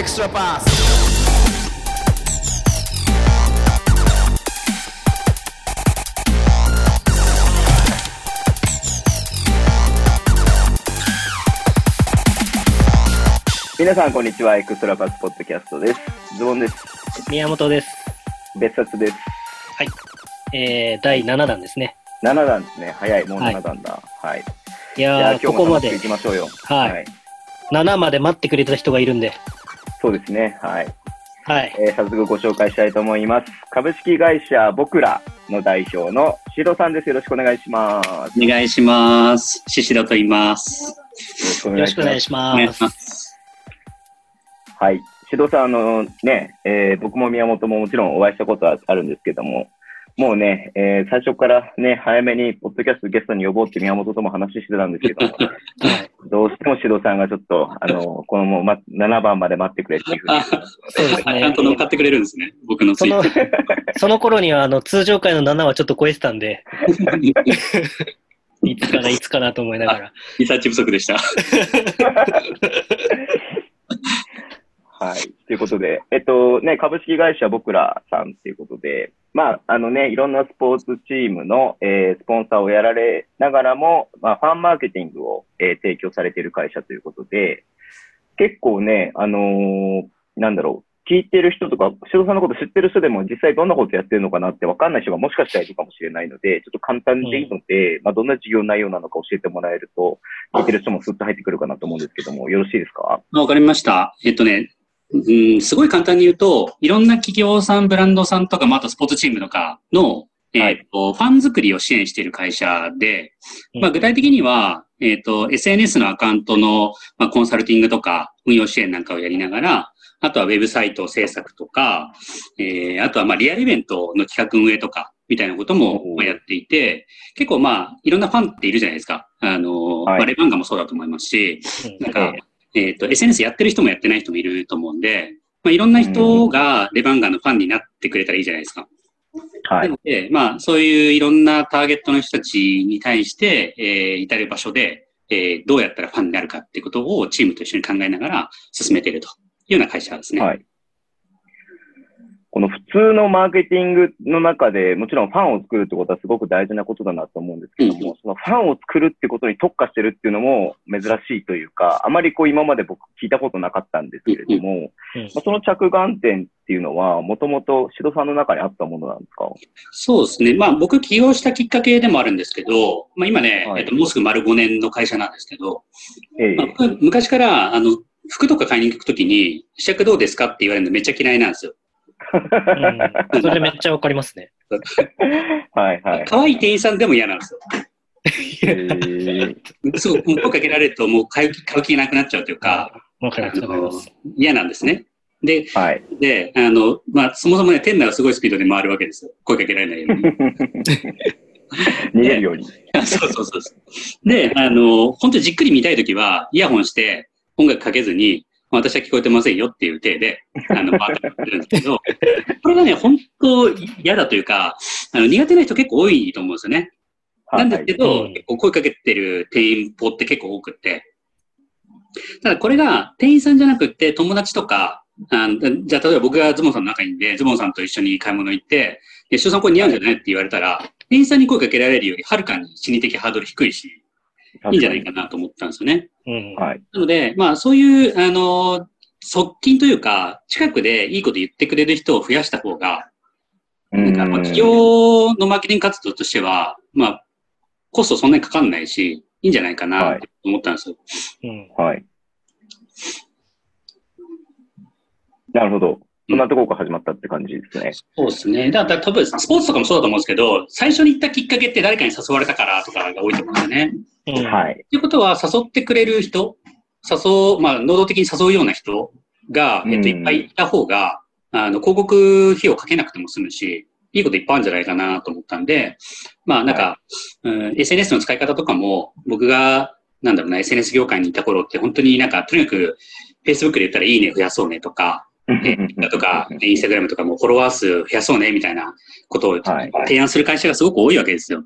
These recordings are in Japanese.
extra pass. 皆さん、こんにちは。エクストラパスポッドキャストです。ズボンです。宮本です。別冊です。えー、第7弾ですね。7弾ですね。早い。もう7弾だ。はい。いじゃあ、やー、ここまで今日も楽しくいきましょうよ。はい7まで待ってくれた人がいるんで、そうですね。はい。はい。えー早速ご紹介したいと思います。株式会社僕らの代表のシロさんです。よろしくお願いします。お願いします。シシドと言います。よろしくお願いします。はい。シロさん、あのね、えー僕も宮本ももちろんお会いしたことはあるんですけども、もうね、えー最初からね、早めに、ポッドキャストゲストに呼ぼうって宮本とも話してたんですけども、はい。どうしてもシドさんがちょっと、あの、このもう、ま、7番まで待ってくれっていうふうにあ。そうですちゃんね。と乗っかってくれるんですね。僕のツそのイート。、その頃には、あの、通常回の7はちょっと超えてたんで、いつかな、いつかなと思いながら。リサーチ不足でした。はい。ということで、えっとね、株式会社僕らさんっていうことで、まあ、あのね、いろんなスポーツチームの、えースポンサーをやられながらも、まあ、ファンマーケティングを、えー提供されている会社ということで、結構ね、あのーなんだろう、聞いてる人とか、塩さんのこと知ってる人でも実際どんなことやってるのかなって分かんない人がもしかしたらいるかもしれないので、ちょっと簡単でいいので、まあ、どんな授業内容なのか教えてもらえると、聞いてる人もスッと入ってくるかなと思うんですけども、よろしいですか？わかりました。えっとね、うん、すごい簡単に言うと、いろんな企業さん、ブランドさんとか、まあ、あとスポーツチームとかの、えっと、ファン作りを支援している会社で、まあ、具体的には、えっと、SNS のアカウントの、まあ、コンサルティングとか、運用支援なんかをやりながら、あとはウェブサイト制作とか、えー、あとはまあリアルイベントの企画運営とか、みたいなこともまあやっていて、結構まあ、いろんなファンっているじゃないですか。あの、はい。まあ、レバンガもそうだと思いますし、なんか、えっ、と、SNS やってる人もやってない人もいると思うんで、まあ、いろんな人がレバンガのファンになってくれたらいいじゃないですか。は。ないので、まあ、そういういろんなターゲットの人たちに対して、えー、至る場所で、えー、どうやったらファンになるかってことをチームと一緒に考えながら進めているというような会社ですね。はい。この普通のマーケティングの中で、もちろんファンを作るってことはすごく大事なことだなと思うんですけども、うそのファンを作るってことに特化してるっていうのも珍しいというか、あまりこう今まで僕聞いたことなかったんですけれども、うんまあその着眼点っていうのは、もともとシドさんの中にあったものなんですか？そうですね。まあ、僕起業したきっかけでもあるんですけど、まあ、今ね、はい。えっと、もうすぐ丸5年の会社なんですけど、ええ。まあ、僕昔から、あの、服とか買いに行くときに、試着どうですかって言われるのめっちゃ嫌いなんですよ。うん。それめっちゃわかりますね。はいはい。可愛い店員さんでも嫌なんですよ。ええすごく声かけられるともう買う気買う気なくなっちゃうというか。嫌なんですね。で、はい。で、あの、まあ、そもそもね、店内はすごいスピードで回るわけですよ。声かけられないように。逃げるように。そうそうそうそう。で、あの、本当にじっくり見たいときは、イヤホンして音楽かけずに、私は聞こえてませんよっていう体で、あの、回ってくるんですけど、これがね、本当嫌だというか、あの、苦手な人結構多いと思うんですよね。なんですけど、うん結構声かけてる店員ポって結構多くって。ただこれが店員さんじゃなくって友達とか、あじゃあ例えば僕がズボンさんの仲いいんで、ズボンさんと一緒に買い物行って、で、翔さんこれ似合うんじゃないって言われたら、店員さんに声かけられるよりはるかに心理的ハードル低いし、いいんじゃないかなと思ったんですよね。うん。はい。なので、まあそういう、あの、側近というか、近くでいいこと言ってくれる人を増やした方が、なんか、まあ、企業のマーケティング活動としては、まあ、コストそんなにかかんないし、いいんじゃないかなって思ったんですよ。うん。はい。なるほど。そんなところから始まったって感じですね。そうですね。だから多分、スポーツとかもそうだと思うんですけど、最初に行ったきっかけって誰かに誘われたからとかが多いと思うんですよね。うん。はい。ということは、誘ってくれる人、誘う、まあ、能動的に誘うような人が、えっと、うんいっぱいいた方が、あの、広告費をかけなくても済むし、いいこといっぱいあるんじゃないかなと思ったんで、まあ、なんか、うん、SNS の使い方とかも、僕が、なんだろうな、SNS 業界にいた頃って、本当になんか、とにかく、Facebook で言ったらいいね増やそうねとか、えとか、インスタグラムとかもフォロワー数増やそうねみたいなことをはい。提案する会社がすごく多いわけですよ。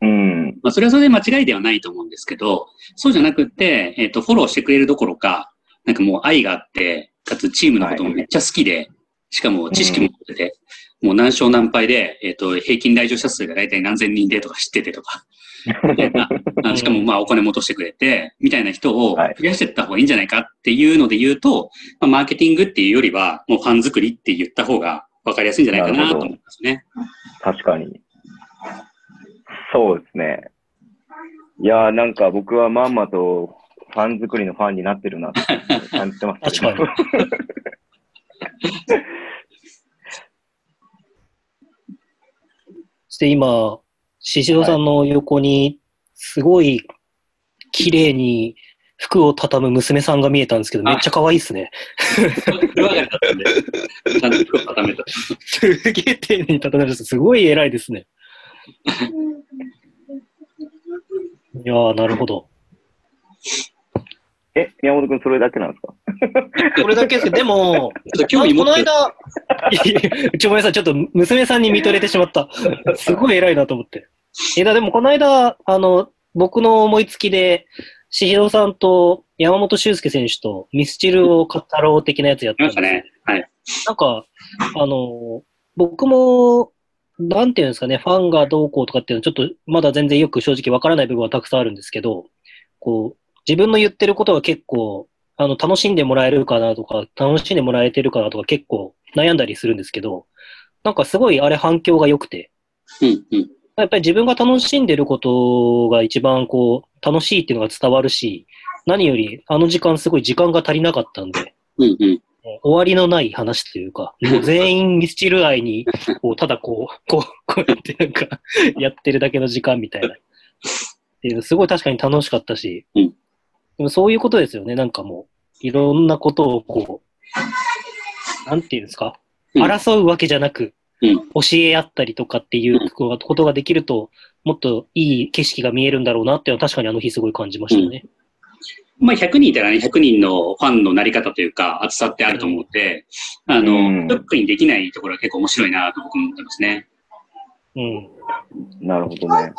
うん。まあ、それはそれで間違いではないと思うんですけど、そうじゃなくって、えっ、と、フォローしてくれるどころか、なんかもう愛があって、かつチームのこともめっちゃ好きで、しかも知識も持ってて、もう何勝何敗で、えっ、と、平均来場者数が大体何千人でとか知っててとか、みたいなあしかもまあお金も落としてくれて、みたいな人を増やしていった方がいいんじゃないかっていうので言うと、まあ、マーケティングっていうよりは、もうファン作りって言った方が分かりやすいんじゃないかなと思いますね。確かに。そうですね。いやーなんか僕はまんまとファン作りのファンになってるなって感じてます、確かに。そして今、獅子郎さんの横に、すごい綺麗に服を畳む娘さんが見えたんですけど、めっちゃ可愛いですね。風呂上がりだったんで、ちゃんと服を固めた。すげえ丁寧に畳める人、すごい偉いですね。いやー、なるほど。え、宮本くんそれだけなんですかこれだけですけど、でも、ちょっと興味この間、いやいやうちごめんなさい、ちょっと娘さんに見とれてしまった。すごい偉いなと思って。え、だでもこの間、あの、僕の思いつきで、しひろさんと山本修介選手とミスチルを語ろう的なやつやったんですましたね。はい。なんか、あの、僕も、なんていうんですかね、ファンがどうこうとかっていうのは、ちょっとまだ全然よく正直わからない部分はたくさんあるんですけど、こう、自分の言ってることが結構、あの、楽しんでもらえるかなとか、楽しんでもらえてるかなとか結構悩んだりするんですけど、なんかすごいあれ反響が良くて、うん、うん。やっぱり自分が楽しんでることが一番こう、楽しいっていうのが伝わるし、何よりあの時間すごい時間が足りなかったんで、うん、うん。終わりのない話というか、もう全員ミスチル愛に、こう、ただこう、こう、こうやってなんか、やってるだけの時間みたいな。っていうのすごい確かに楽しかったし、うんでもそういうことですよね。なんかもう、いろんなことをこう、なんていうんですか、うん争うわけじゃなく、うん教え合ったりとかっていうことができると、もっといい景色が見えるんだろうなっていうのは確かにあの日すごい感じましたね。まあ、100人いたらね、100人のファンのなり方というか、厚さってあると思って、あうの、んフックにできないところは結構面白いなと僕も思ってますね。うん。なるほどね。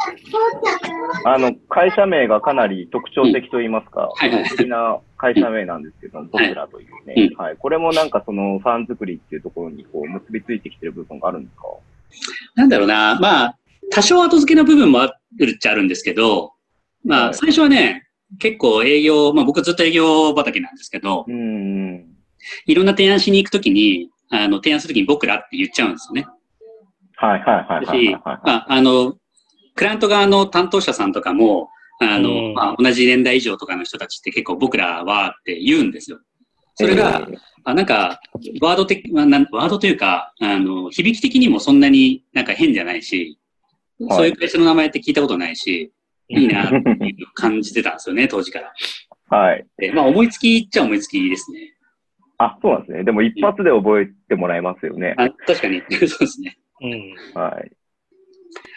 あの、会社名がかなり特徴的と言いますか、はいはい不思議な会社名なんですけど、僕らというね、はい。これもなんかそのファン作りっていうところにこう結びついてきてる部分があるんですか？なんだろうな、まあ、多少後付けの部分もあるっちゃあるんですけど、まあ、はい最初はね、結構営業、まあ僕ずっと営業畑なんですけど、うんうん。いろんな提案しに行くときに、あの、提案するときに僕らって言っちゃうんですよね。はいはいはいはいし、はいはい。まあ、あの、クライアント側の担当者さんとかも、あの、うんまあ、同じ年代以上とかの人たちって結構僕らはって言うんですよ。それが、えーあなんか、ワード的、まあワードというか、あの、響き的にもそんなになんか変じゃないし、はいそういう会社の名前って聞いたことないし、いいなっていう感じてたんですよね、当時から。はい。でまあ、思いつきっちゃ思いつきですね。あ、そうなんですね。でも一発で覚えてもらえますよね。あ確かに、そうですね。うん。はい。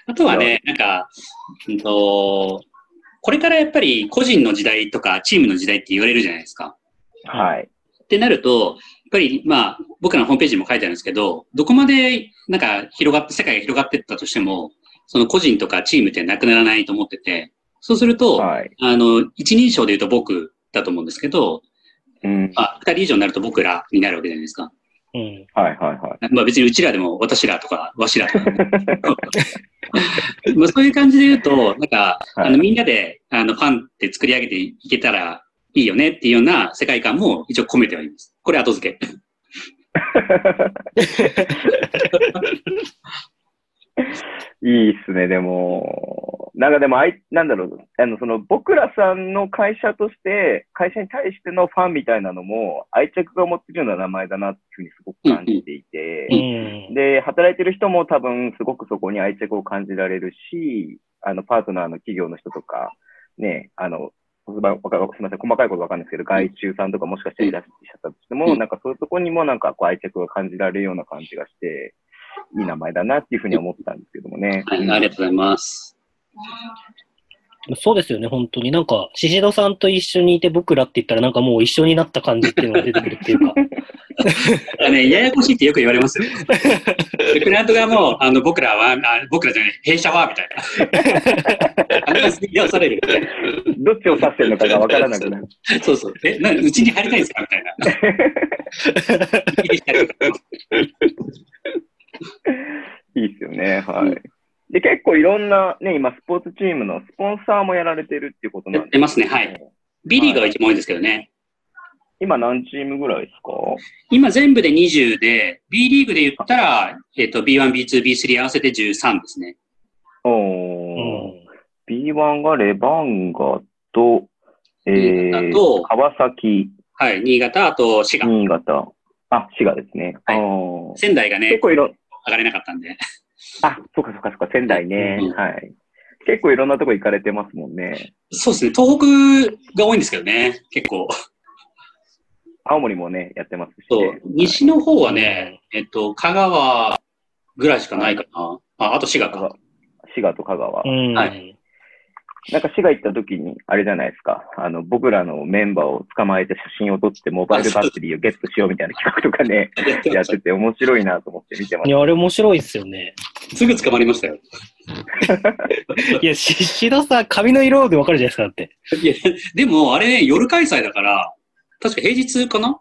あとはね、なんか、うんと、これからやっぱり個人の時代とかチームの時代って言われるじゃないですか。はい。ってなると、やっぱりまあ、僕らのホームページにも書いてあるんですけど、どこまでなんか広がって、世界が広がっていったとしても、その個人とかチームってなくならないと思ってて、そうすると、はい。あの、一人称で言うと僕だと思うんですけど、うん。まあ、二人以上になると僕らになるわけじゃないですか。うん。はいはいはい。まあ別にうちらでも私らとかわしらとか。まあそういう感じで言うと、なんか、はいあのみんなであのファンって作り上げていけたらいいよねっていうような世界観も一応込めてはいます。これ後付け。いいっすね、でも。なんかでも、あい、なんだろう、あの、その、僕らさんの会社として、会社に対してのファンみたいなのも、愛着が持ってるような名前だなっていうふうにすごく感じていて、うん。で、働いてる人も多分すごくそこに愛着を感じられるし、あの、パートナーの企業の人とか、ね、あの、すみません、細かいことわかんないですけど、外注さんとかもしかしたらいらっしゃったとしても、うん。なんかそういうところにもなんかこう愛着が感じられるような感じがして、いい名前だなっていうふうに思ったんですけどもね。はい、ありがとうございます。そうですよね、本当に。なんか、シシドさんと一緒にいて僕らって言ったらなんかもう一緒になった感じっていうのが出てくるっていうか。あね、ややこしいってよく言われますよ。で クライアントがもう、あの、僕らは、あ僕らじゃない、弊社は、みたいな。話が出される。どっちを指してるのかがわからなくなる。そうそう。え、な、うちに入りたいんですか？みたいな。いいっすよね。はい。で、結構いろんな、ね、今、スポーツチームのスポンサーもやられてるっていうことなんやってますねはい。B リーグが一番多いんですけどね。今何チームぐらいですか？今全部で20で、B リーグで言ったら、えっ、と、B1、B2、B3 合わせて13ですね。おうー。ん B1 がレバンガと、えー、と川崎、はい。新潟、あと滋賀。新潟。あ、滋賀ですね。はい仙台がね結、構いろ、上がれなかったんで。あ、そっかそっかそっか、仙台ね。うんはい。結構いろんなとこ行かれてますもんね。そうですね。東北が多いんですけどね。結構。青森もね、やってますし、ね。そう。西の方はね、えっと、香川ぐらいしかないかな。あ、あと滋賀か。滋賀と香川。うん。はいなんか滋賀行った時に、あれじゃないですか。あの、僕らのメンバーを捕まえて写真を撮ってモバイルバッテリーをゲットしようみたいな企画とかね、やってて面白いなと思って見てましいや、あれ面白いっすよね。た。すぐ捕まりましたよ。いや、し、シドさん、髪の色でわかるじゃないですか、だって。いや、でも、あれ、夜開催だから、確か平日かな？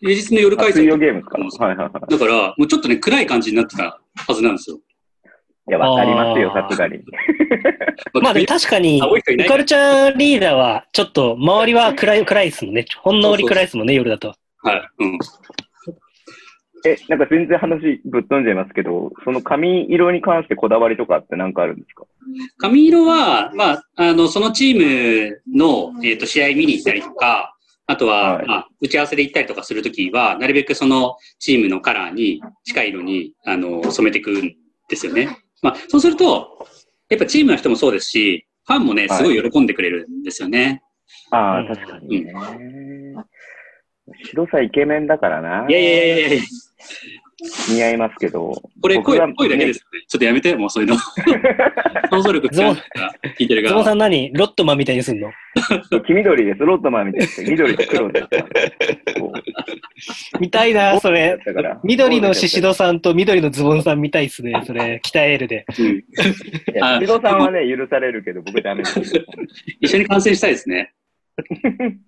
平日の夜開催。水曜ゲームかはいはいはい。だから、もうちょっとね、暗い感じになってたはずなんですよ。いや、わかりますよ、さすがに。まあ確かに、カルチャーリーダーは、ちょっと、周りは暗い、暗いっすもんね。ほんのり暗いっすもんね、夜だと。はい。うん。え、なんか全然話ぶっ飛んじゃいますけど、その髪色に関してこだわりとかって何かあるんですか？髪色は、まあ、あの、そのチームの、えっ、と、試合見に行ったりとか、あとは、はいまあ、打ち合わせで行ったりとかするときは、なるべくそのチームのカラーに近い色に、あの、染めていくんですよね。まあ、そうすると、やっぱチームの人もそうですし、ファンもね、はいすごい喜んでくれるんですよね。ああ、うん確かにね。白さイケメンだからな。いやいやいやいや似合いますけど。これ声、声だけですよね。ちょっとやめて、もうそういうの。想像力使うから聞いてる側ズボンさん何？ロットマンみたいにすんの？黄緑です。ロットマンみたいです。緑と黒です。見たいな、それ。だから緑のシシドさんと緑のズボンさん見たいっすね。それ、北エールで。うんいや、シドさんはね、許されるけど、僕ダメです。一緒に観戦したいですね。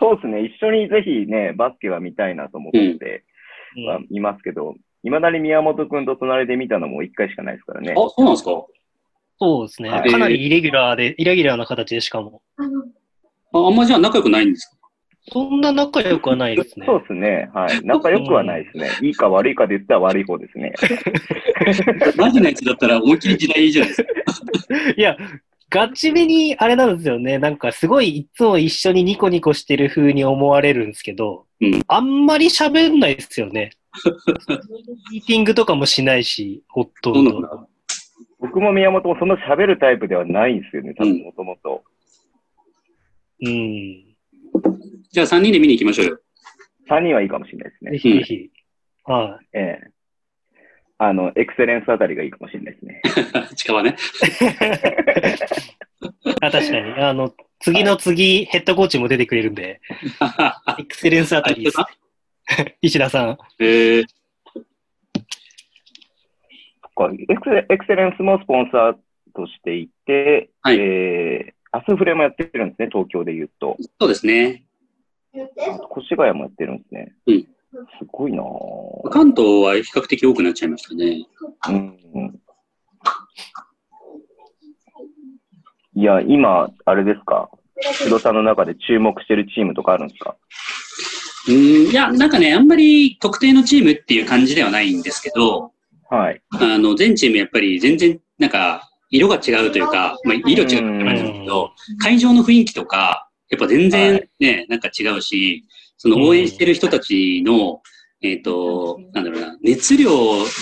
そうですね。一緒にぜひね、バスケは見たいなと思って、うんはいいますけど、いまだに宮本くんと隣で見たのも一回しかないですからねあ、。そうなんですか？そうですね。はいかなりイレギュラーで、イレギュラーな形でしかも。ああんまじゃあ仲良くないんですか？そんな仲良くはないですね。そうですね。はい。仲良くはないですね。いいか悪いかで言ったら悪い方ですね。マジなやつだったら思いっきり時代いいじゃないですか。いや、ガチめにあれなんですよね。なんかすごいいつも一緒にニコニコしてる風に思われるんですけど、うんあんまり喋んないですよね。ミーティングとかもしないし、ほとど。そうんなんだ。僕も宮本もその喋るタイプではないんですよね。多分もともと。うん。じゃあ3人で見に行きましょうよ。3人はいいかもしれないですぜね。ひぜひ。はええ。あの、エクセレンスあたりがいいかもしれないですね。近場ね。い。あ、確かに。あの、次の次、ヘッドコーチも出てくれるんで、エクセレンスあたりです。石田さん。えー、エクセエクセレンスもスポンサーとしていて、はいえー、アスフレもやってるんですね、東京で言うと。そうですね。越谷もやってるんですね。うんすごいなぁ。関東は比較的多くなっちゃいましたね。うんうんいや、今、あれですか、シドさんの中で注目してるチームとかあるんですか？うーん、いや、なんかね、あんまり特定のチームっていう感じではないんですけど、はい。あの、全チームやっぱり全然、なんか、色が違うというか、まあ、色違うって感じなんですけど、会場の雰囲気とか、やっぱ全は然ね、なんか違うし、その応援してる人たちの、えっ、と、なんだろうな、熱量、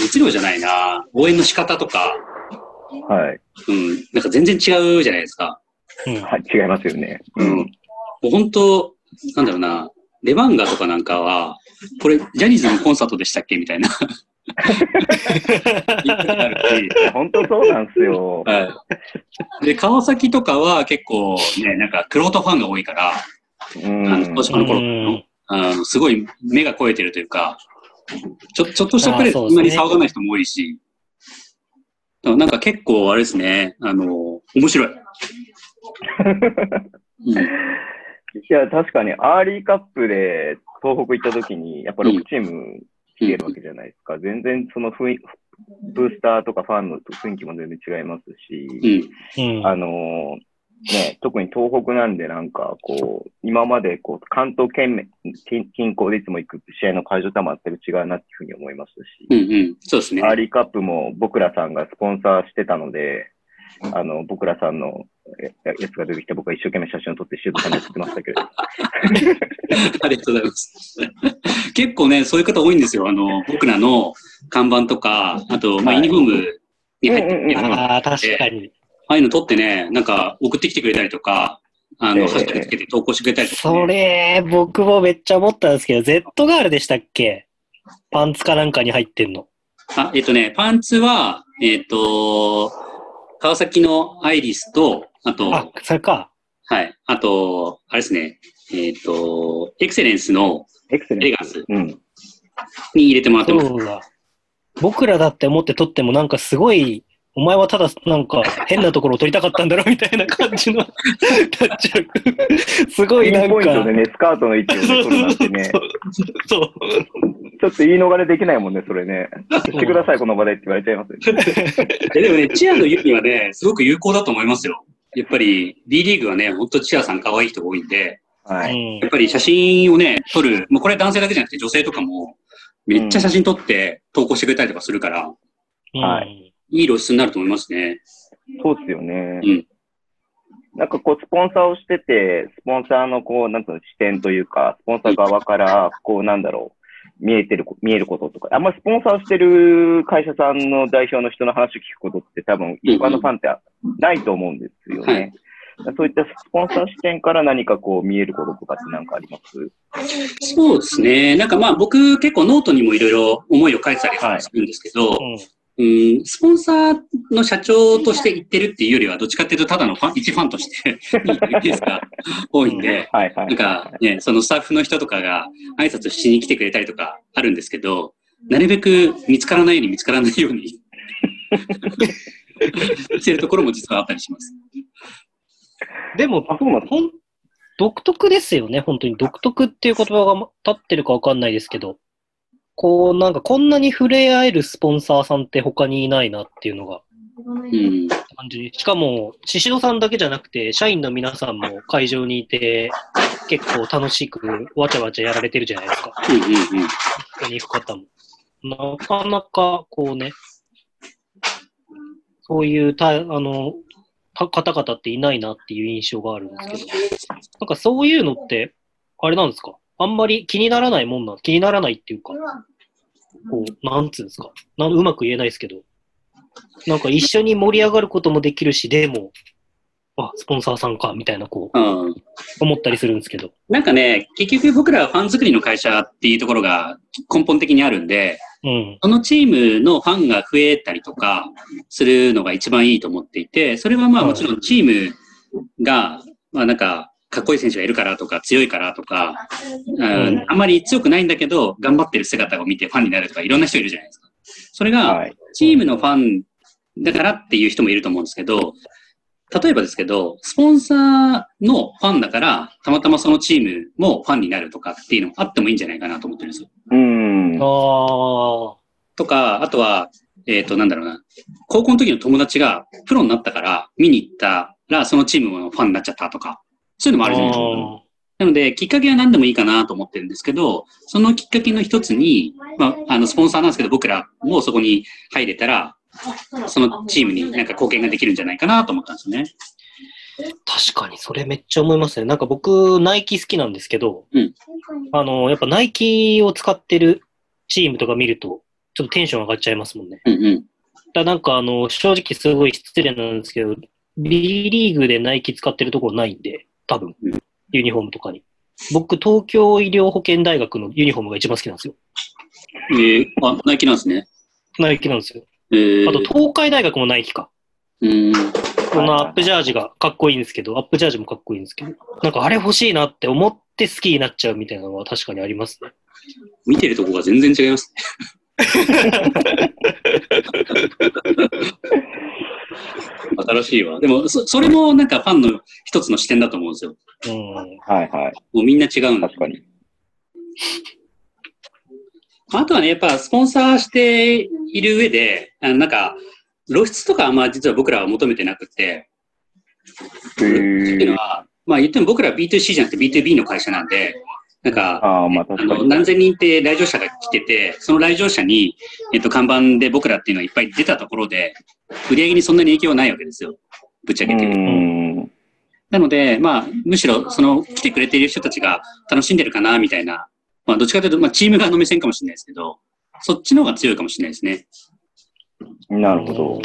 熱量じゃないな、応援の仕方とか、はい。うん、なんか全然違うじゃないですか。うん。はい、違いますよね。うん。もう本当、なんだろうな、レバンガとかなんかは、これ、ジャニーズのコンサートでしたっけみたいな 本当そうなんですよ。はい。で、川崎とかは結構ね、なんか、クロートファンが多いから、うん。あの、東芝の頃うんの、あの、すごい目が肥えてるというか、ちょ、ちょっとしたプレーでそんなに騒がない人も多いし、だからなんか結構あれですね、あの、面白い。うん、いや、確かに、アーリーカップで東北行った時に、やっぱ6チーム来てるわけじゃないですか。全然その雰囲ブースターとかファンの雰囲気も全然違いますし、うん。うん。あのーね、特に東北なんでなんか、こう、今までこう、関東圏面近近郊でいつも行く試合の会場とは全く違うなっていうふうに思いましたし、うんうん。そうですね。アーリーカップも BOKURA さんがスポンサーしてたので、あの、 BOKURA さんのややつが出てきて僕は一生懸命写真を撮ってシュートさんに送ってましたけど、ありがとうございます。結構ね、そういう方多いんですよ。あの、僕らの看板とか、あと、まあ、はいユニフォームに入ってるやつとかああ、確かに。ああいうの撮ってね、なんか送ってきてくれたりとか、あの、ええハッシュタグつけて投稿してくれたりとか、ね。それ、僕もめっちゃ思ったんですけど、Z ガールでしたっけ？パンツかなんかに入ってんの。あ、えっ、とね、パンツは、えっ、と、川崎のアイリスと、あと、あ、それか。はい、あと、あれですね、えっ、と、エクセレンスのエクセレガンスス。うん。に入れてもらってます。そうだ。僕らだって思って撮ってもなんかすごい、お前はただなんか変なところを撮りたかったんだろみたいな感じの、なっちゃう。すごいなんか。ポイントでね、スカートの位置をね、取るなんてね、そう。ちょっと言い逃れできないもんね、それね。してください、この場でって言われちゃいますよね。えでもね、チアの言うにはね、すごく有効だと思いますよ。やっぱり B リーグはね、ほんとチアさん可愛い人が多いんで、はい。うんやっぱり写真をね、撮る、もうこれ男性だけじゃなくて女性とかも、めっちゃ写真撮って投稿してくれたりとかするから、はいいい露出になると思いますね。そうですよね。うんなんかこう、スポンサーをしてて、スポンサーのこう、なんつうの、視点というか、スポンサー側から、こう、なんだろう、見えてるこ、見えることとか、あんまりスポンサーをしてる会社さんの代表の人の話を聞くことって多分、一般のファンってないと思うんですよね。そういったスポンサー視点から何かこう見えることとかって何かあります？そうですね。なんかまあ僕結構ノートにもいろいろ思いを書いてたりするんですけど、うん、スポンサーの社長として言ってるっていうよりは、どっちかっていうとただのファン、一ファンとして言ってるケースが多いんで、はいはい。なんかね、そのスタッフの人とかが挨拶しに来てくれたりとかあるんですけど、なるべく見つからないように見つからないように してるところも実はあったりします。でも、独特ですよね、本当に。独特っていう言葉が立ってるかわかんないですけど、こう、なんかこんなに触れ合えるスポンサーさんって他にいないなっていうのがうん。感じ。しかも、宍戸さんだけじゃなくて、社員の皆さんも会場にいて、結構楽しくわちゃわちゃやられてるじゃないですか。うんうんうん。ここに行く方も。なかなか、こうね、そういうた、あの、た方々っていないなっていう印象があるんですけど、なんかそういうのって、あれなんですか？あんまり気にならないもんなん、気にならないっていうか、こう、なんつうんですか。なんうまく言えないですけど、なんか一緒に盛り上がることもできるし、でも、あ、スポンサーさんか、みたいな、こう、うん。思ったりするんですけど。なんかね、結局僕らはファン作りの会社っていうところが根本的にあるんで、うん。そのチームのファンが増えたりとかするのが一番いいと思っていて、それはまあはい。もちろんチームが、まあなんか、かっこいい選手がいるからとか、強いからとか、うん、あんまり強くないんだけど、頑張ってる姿を見てファンになるとか、いろんな人いるじゃないですか。それが、はい。チームのファンだからっていう人もいると思うんですけど、例えばですけど、スポンサーのファンだから、たまたまそのチームもファンになるとかっていうのもあってもいいんじゃないかなと思ってるんですよ。うん。とか、あとは、えっ、と、なんだろうな、高校の時の友達がプロになったから、見に行ったら、そのチームのファンになっちゃったとか、そういうのもあるじゃないですか。あなので、きっかけは何でもいいかなと思ってるんですけど、そのきっかけの一つに、まあ、あの、スポンサーなんですけど、僕らもそこに入れたら、そのチームになんか貢献ができるんじゃないかなと思ったんですよね。確かに、それめっちゃ思いますね。なんか僕、ナイキ好きなんですけど、うんあの、やっぱナイキを使ってるチームとか見ると、ちょっとテンション上がっちゃいますもんね。うんうん。だなんかあの、正直すごい失礼なんですけど、B リーグでナイキ使ってるところないんで、多分うん、ユニフォームとかに。僕、東京医療保険大学のユニフォームが一番好きなんですよ。えー、あ、ナイキなんですね。ナイキなんですよ。えー、あと、東海大学もナイキか。うん。このアップジャージがかっこいいんですけど、アップジャージもかっこいいんですけど、なんかあれ欲しいなって思って好きになっちゃうみたいなのは確かにありますね。見てるとこが全然違いますね。新しいわ。でも、そ、それもなんかファンの一つの視点だと思うんですよ。うん。はいはい。もうみんな違うんだ。確かに。あとはね、やっぱスポンサーしている上で、あのなんか、露出とかはまあ実は僕らは求めてなくて、へっていうのー。は、まあ言っても僕らは B2C じゃなくて B2B の会社なんで、なんか、ああ、まああの。何千人って来場者が来てて、その来場者に、えっと、看板で僕らっていうのがいっぱい出たところで、売り上げにそんなに影響はないわけですよ。ぶっちゃうけて。なので、まあ、むしろ、その、来てくれている人たちが楽しんでるかな、みたいな、まあ、どっちかというと、まあ、チーム側の目線かもしれないですけど、そっちの方が強いかもしれないですね。なるほど。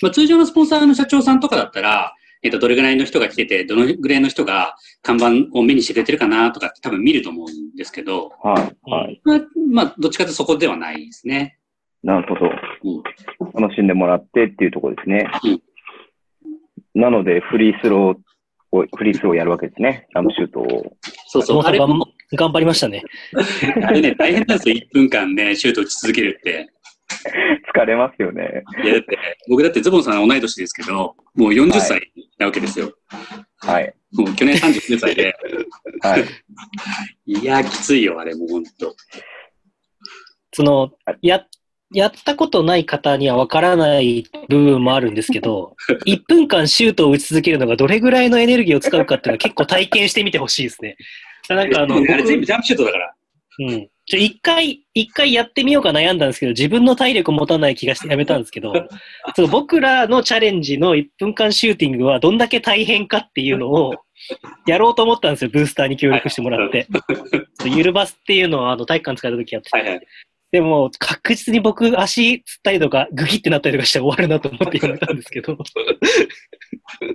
まあ、通常のスポンサーの社長さんとかだったら、えっと、どれぐらいの人が来てて、どのぐらいの人が看板を目にしてくれてるかなとかって多分見ると思うんですけど、はいはい。まあ、まあ、どっちかというとそこではないですね。なるほど。うん。楽しんでもらってっていうところですね。うんなので、フリースローを、フリースローをやるわけですね。ラムシュートを。そうそう。あれ、頑頑張りましたね。あれね、大変なんですよ。1分間ね、シュート打ち続けるって。疲れますよね。いや、だって、僕だってズボンさん同い年ですけど、もう40歳なわけですよ。はい。もう去年39歳で。はい。いや、きついよ、あれ、もうほんと。その、や、やったことない方にはわからない部分もあるんですけど、1分間シュートを打ち続けるのがどれぐらいのエネルギーを使うかっていうのは結構体験してみてほしいですね。なんかあの、あれ僕全部ジャンプシュートだから。うん。ちょ、一回、一回やってみようか悩んだんですけど、自分の体力持たない気がしてやめたんですけど、その僕らのチャレンジの1分間シューティングはどんだけ大変かっていうのを、やろうと思ったんですよ、ブースターに協力してもらって。ゆるバスっていうのは、あの、体育館使った時やっててはいはい。でも、確実に僕、足つったりとか、グキってなったりとかして終わるなと思ってやめたんですけど。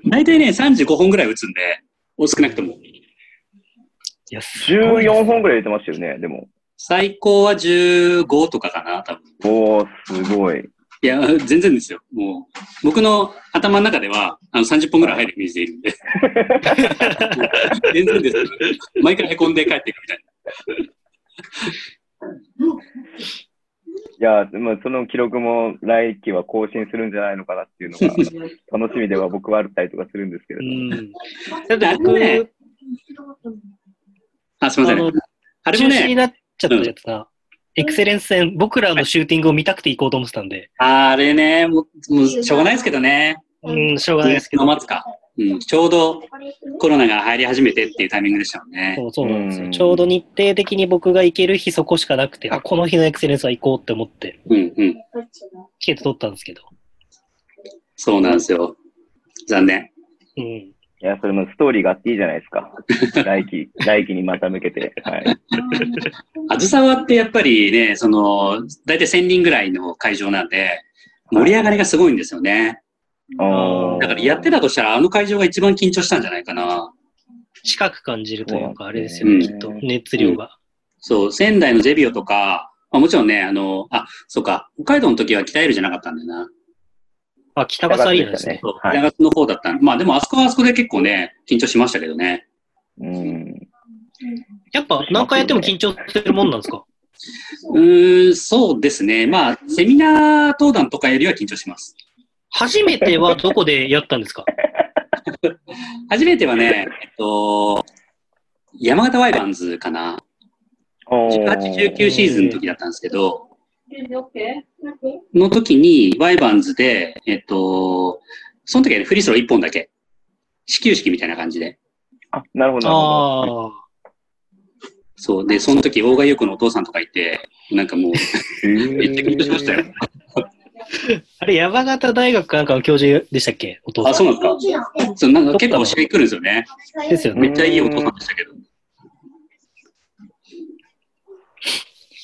大体ね、35本ぐらい打つんで、お少なくとも。いや、すごいです14本ぐらい入れてましたよね、でも。最高は15とかかな、多分。おー、すごい。いや、全然ですよ。もう、僕の頭の中では、あの、30本ぐらい入るイメージでいるんで。全然です。毎回凹んで帰っていくみたいいや、まあ、その記録も来季は更新するんじゃないのかなっていうのが 楽しみでは僕はあったりとかするんですけれうども。ん。だって僕、あれねな。あ、すみません。あれもね、ちゃったやつが、エクセレンス戦、僕らのシューティングを見たくて行こうと思ってたんで、あれね、もう、もうしょうがないですけどね。うん、しょうがないですけど。待つか。うん、ちょうどコロナが入り始めてっていうタイミングでしたもんね。そうそうなんですよ。うんちょうど日程的に僕が行ける日そこしかなくて、あ、この日のエクセレンスは行こうって思って、うんうん。チケット取ったんですけど。そうなんですよ。残念。うん。いや、それもストーリーがあっていいじゃないですか。来季、来季にまた向けて。はい。あずさわってやっぱりね、その、だいたい1000人ぐらいの会場なんで、盛り上がりがすごいんですよね。おーだからやってたとしたら、あの会場が一番緊張したんじゃないかな。近く感じるというか、あれですうんよね、きっと。熱量が。そう、仙台のゼビオとか、まあ、もちろんね、あの、あ、そうか、北海道の時は北エルじゃなかったんだよな。あ、北笠アリーナですね。北月の方だった。まあでもあそこはあそこで結構ね、緊張しましたけどね。うん。やっぱ何回やっても緊張するもんなんですか？うーん、そうですね。まあ、セミナー登壇とかよりは緊張します。初めてはどこでやったんですか？初めてはね、えっと、山形ワイバンズかな。おー18、19シーズンの時だったんですけど、の時にワイバンズで、えっと、その時はねフリースロー1本だけ。始球式みたいな感じで。あ、なるほど、なるほど。ああ。そう。で、その時、大賀優子のお父さんとかいて、なんかもう、へめっちゃ緊張しましたよ。あれ、山形大学かなんかの教授でしたっけ？お父さん。あ、そうなんですか。そうなんか結構試合来るんですよね。ですよね。めっちゃいいお父さんでしたけど。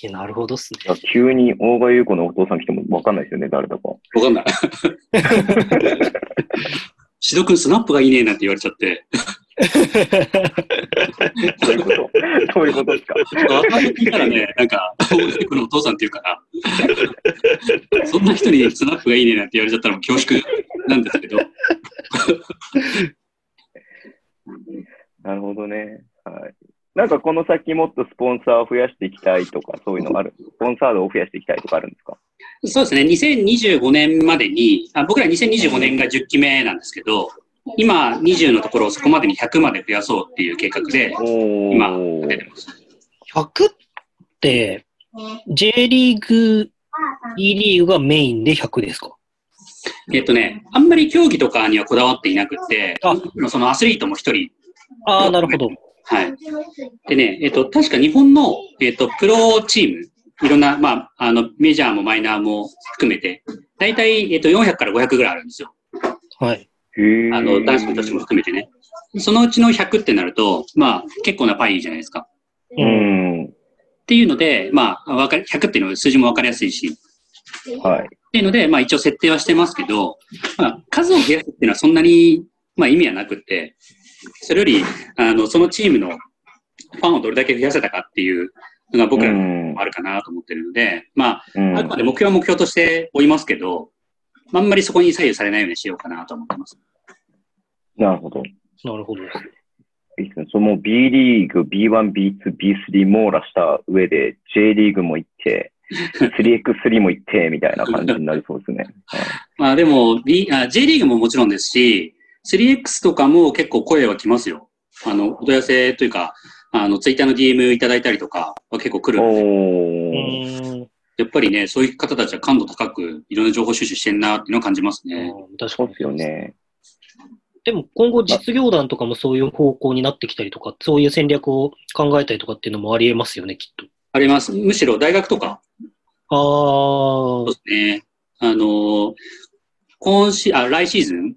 いやなるほどっすね。急に大賀優子のお父さん来てもわかんないですよね、誰だか。わかんない。しどくんスナップがいいねなんて言われちゃって。そういうこと？そういうことですか？あ聞いたらね、なんか、大賀優子のお父さんっていうから、そんな人にスナップがいいねなんて言われちゃったらもう恐縮なんですけど。なるほどね。はい。なんかこの先もっとスポンサーを増やしていきたいとか、そういうのがある？スポンサードを増やしていきたいとかあるんですか？そうですね。2025年までに、あ僕ら2025年が10期目なんですけど、今20のところをそこまでに100まで増やそうっていう計画で、お今ー出てます。100って、J リーグ、E リーグがメインで100ですか？えっとね、あんまり競技とかにはこだわっていなくて、あそのアスリートも一人、ああ、なるほど。はい。でね、えっと、確か日本の、えっと、プロチーム、いろんな、まあ、あの、メジャーもマイナーも含めて、大体、えっと、400から500ぐらいあるんですよ。はい。あの、男子も女子も含めてね。そのうちの100ってなると、まあ、結構なパイじゃないですか。う。ん。っていうので、まあ、わかり、100っていうのは数字もわかりやすいし、はい。っていうので、まあ一応設定はしてますけど、まあ数を増やすっていうのはそんなに、まあ意味はなくって、それより、あの、そのチームのファンをどれだけ増やせたかっていうのが僕らうんもあるかなと思ってるので、まうんあ、あくまで目標は目標としておりますけど、あんまりそこに左右されないようにしようかなと思ってます。なるほど。なるほど。いいですね。その B リーグ、B1、B2、B3 網羅した上で J リーグも行って、3x3 も行って、みたいな感じになりそうですね。は いまあでも、B、あ J リーグももちろんですし、3X とかも結構声は来ますよ。あの、お問い合わせというか、あの、ツイッターの DM いただいたりとかは結構来るんで。やっぱりね、そういう方たちは感度高くいろんな情報収集してんなっていうのを感じますね。うん確かにそうですよね。でも今後実業団とかもそういう方向になってきたりとか、そういう戦略を考えたりとかっていうのもありえますよね、きっと。あります。むしろ大学とか、あそうあ、ですね。あのー今シあ、来シーズン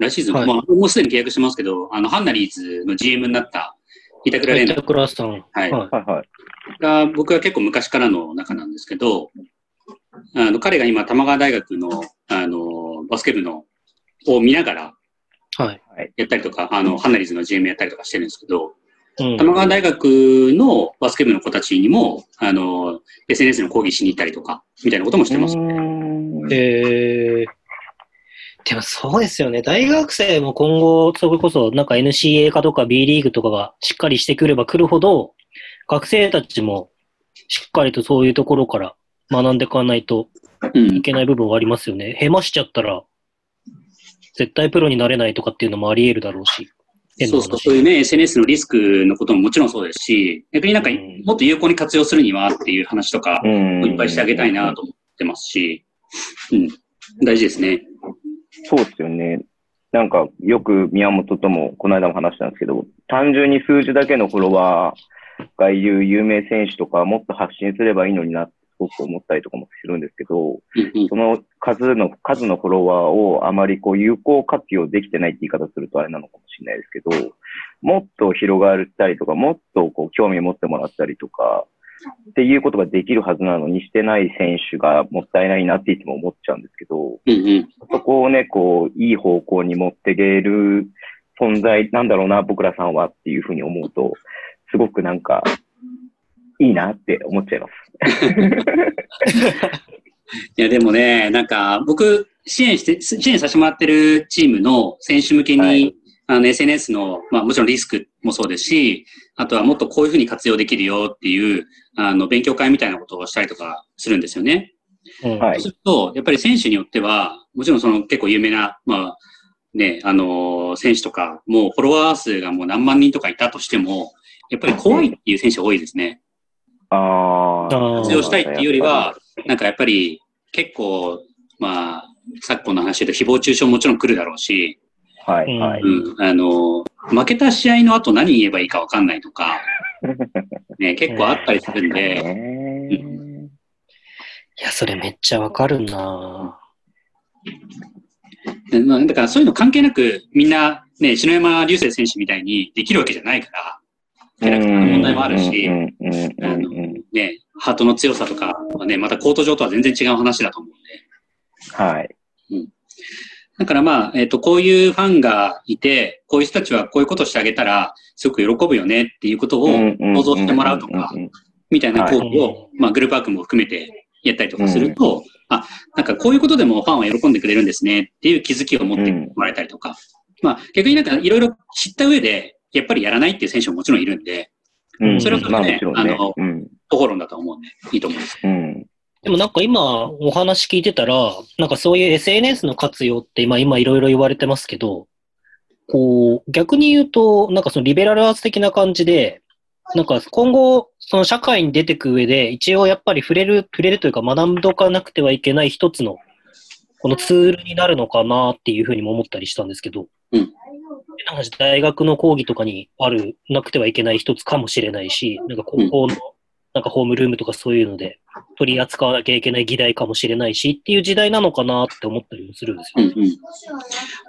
来シーズン、はいまあ、もうすでに契約してますけど、あの、ハンナリーズの GM になった板倉蓮板倉さん。はいはい。はいはい。が、僕は結構昔からの仲なんですけど、あの、彼が今、玉川大学の、あの、バスケ部の、を見ながらはい。やったりとか、あの、ハンナリーズの GM やったりとかしてるんですけど、うん玉川大学のバスケ部の子たちにも、あの、SNS の講義しに行ったりとか、みたいなこともしてます。うーんえー、でもそうですよね。大学生も今後、それこそなんか NCA 化とか B リーグとかがしっかりしてくれば来るほど、学生たちもしっかりとそういうところから学んでいかないとうんい。けない部分はありますよね。へましちゃったら、絶対プロになれないとかっていうのもあり得るだろうし。そうそう、そういうね、SNS のリスクのことももちろんそうですし、逆になんかうんもっと有効に活用するにはっていう話とか、うんいっぱいしてあげたいなと思ってますし、うん、大事ですね。そうですよね。なんか、よく宮本ともこの間も話したんですけど、単純に数字だけのフォロワーがいる有名選手とかはもっと発信すればいいのになってすごく思ったりとかもするんですけど、その数の、数のフォロワーをあまりこう有効活用できてないって言い方するとあれなのかもしれないですけど、もっと広がったりとか、もっとこう興味を持ってもらったりとか、っていうことができるはずなのにしてない選手がもったいないなっていつも思っちゃうんですけど、うんうんそこをね、こう、いい方向に持っていける存在なんだろうな、僕らさんはっていうふうに思うと、すごくなんか、いいなって思っちゃいます。いや、でもね、なんか、僕、支援して、支援させてもらってるチームの選手向けに、はいあの、SNS の、まあ、もちろんリスクもそうですし、あとはもっとこういうふうに活用できるよっていう、あの、勉強会みたいなことをしたりとかするんですよね。うんはいそうすると、やっぱり選手によっては、もちろんその結構有名な、まあ、ね、あの選手とか、もうフォロワー数がもう何万人とかいたとしても、やっぱり怖いっていう選手が多いですね。ああ。活用したいっていうよりは、なんかやっぱり結構、まあ、昨今の話で誹謗中傷ももちろん来るだろうし、はい、はい。うん、あの、負けた試合の後何言えばいいかわかんないとか、ね、結構あったりするんで、ね。いや、それめっちゃわかるな。だからそういうの関係なく、みんな、ね、篠山流星選手みたいにできるわけじゃないから、キャラクターの問題もあるし、うん。うん。うん。あのうん。うん。ね、ハートの強さとかはね、またコート上とは全然違う話だと思うんで。はい。だからまあ、えっ、と、こういうファンがいて、こういう人たちはこういうことしてあげたら、すごく喜ぶよねっていうことを想像してもらうとかんんんんみたいな講義はを、まあ、グループワークも含めてやったりとかすると、あ、なんかこういうことでもファンは喜んでくれるんですねっていう気づきを持ってもらえたりとか、まあ逆になんかいろいろ知った上で、やっぱりやらないっていう選手ももちろんいるんで、うんそれはそれでねまあのうん。ところだと思うんで、いいと思うんです。うん。でもなんか今お話聞いてたら、なんかそういう SNS の活用って今、今いろいろ言われてますけど、こう、逆に言うと、なんかそのリベラルアーツ的な感じで、なんか今後、その社会に出てく上で、一応やっぱり触れる、触れるというか学んどかなくてはいけない一つの、このツールになるのかなっていうふうにも思ったりしたんですけど、うん。なんか大学の講義とかにある、なくてはいけない一つかもしれないし、なんか高校の、なんかホームルームとかそういうので取り扱わなきゃいけない議題かもしれないしっていう時代なのかなって思ったりもするんですよ。うんうん。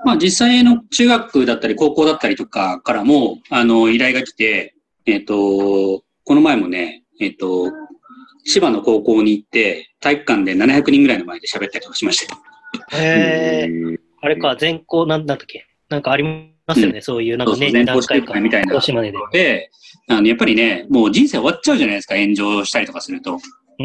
まあ実際の中学だったり高校だったりとかからも、あの、依頼が来て、えっ、と、この前もね、えっ、と、千葉の高校に行って、体育館で700人ぐらいの前で喋ったりとかしましたよ。へーあれか、全校なんだったっけ？なんかありますよね、そういう、なんか年に何回全校か、みたいな。で、あの、やっぱりね、もう人生終わっちゃうじゃないですか、炎上したりとかすると。うん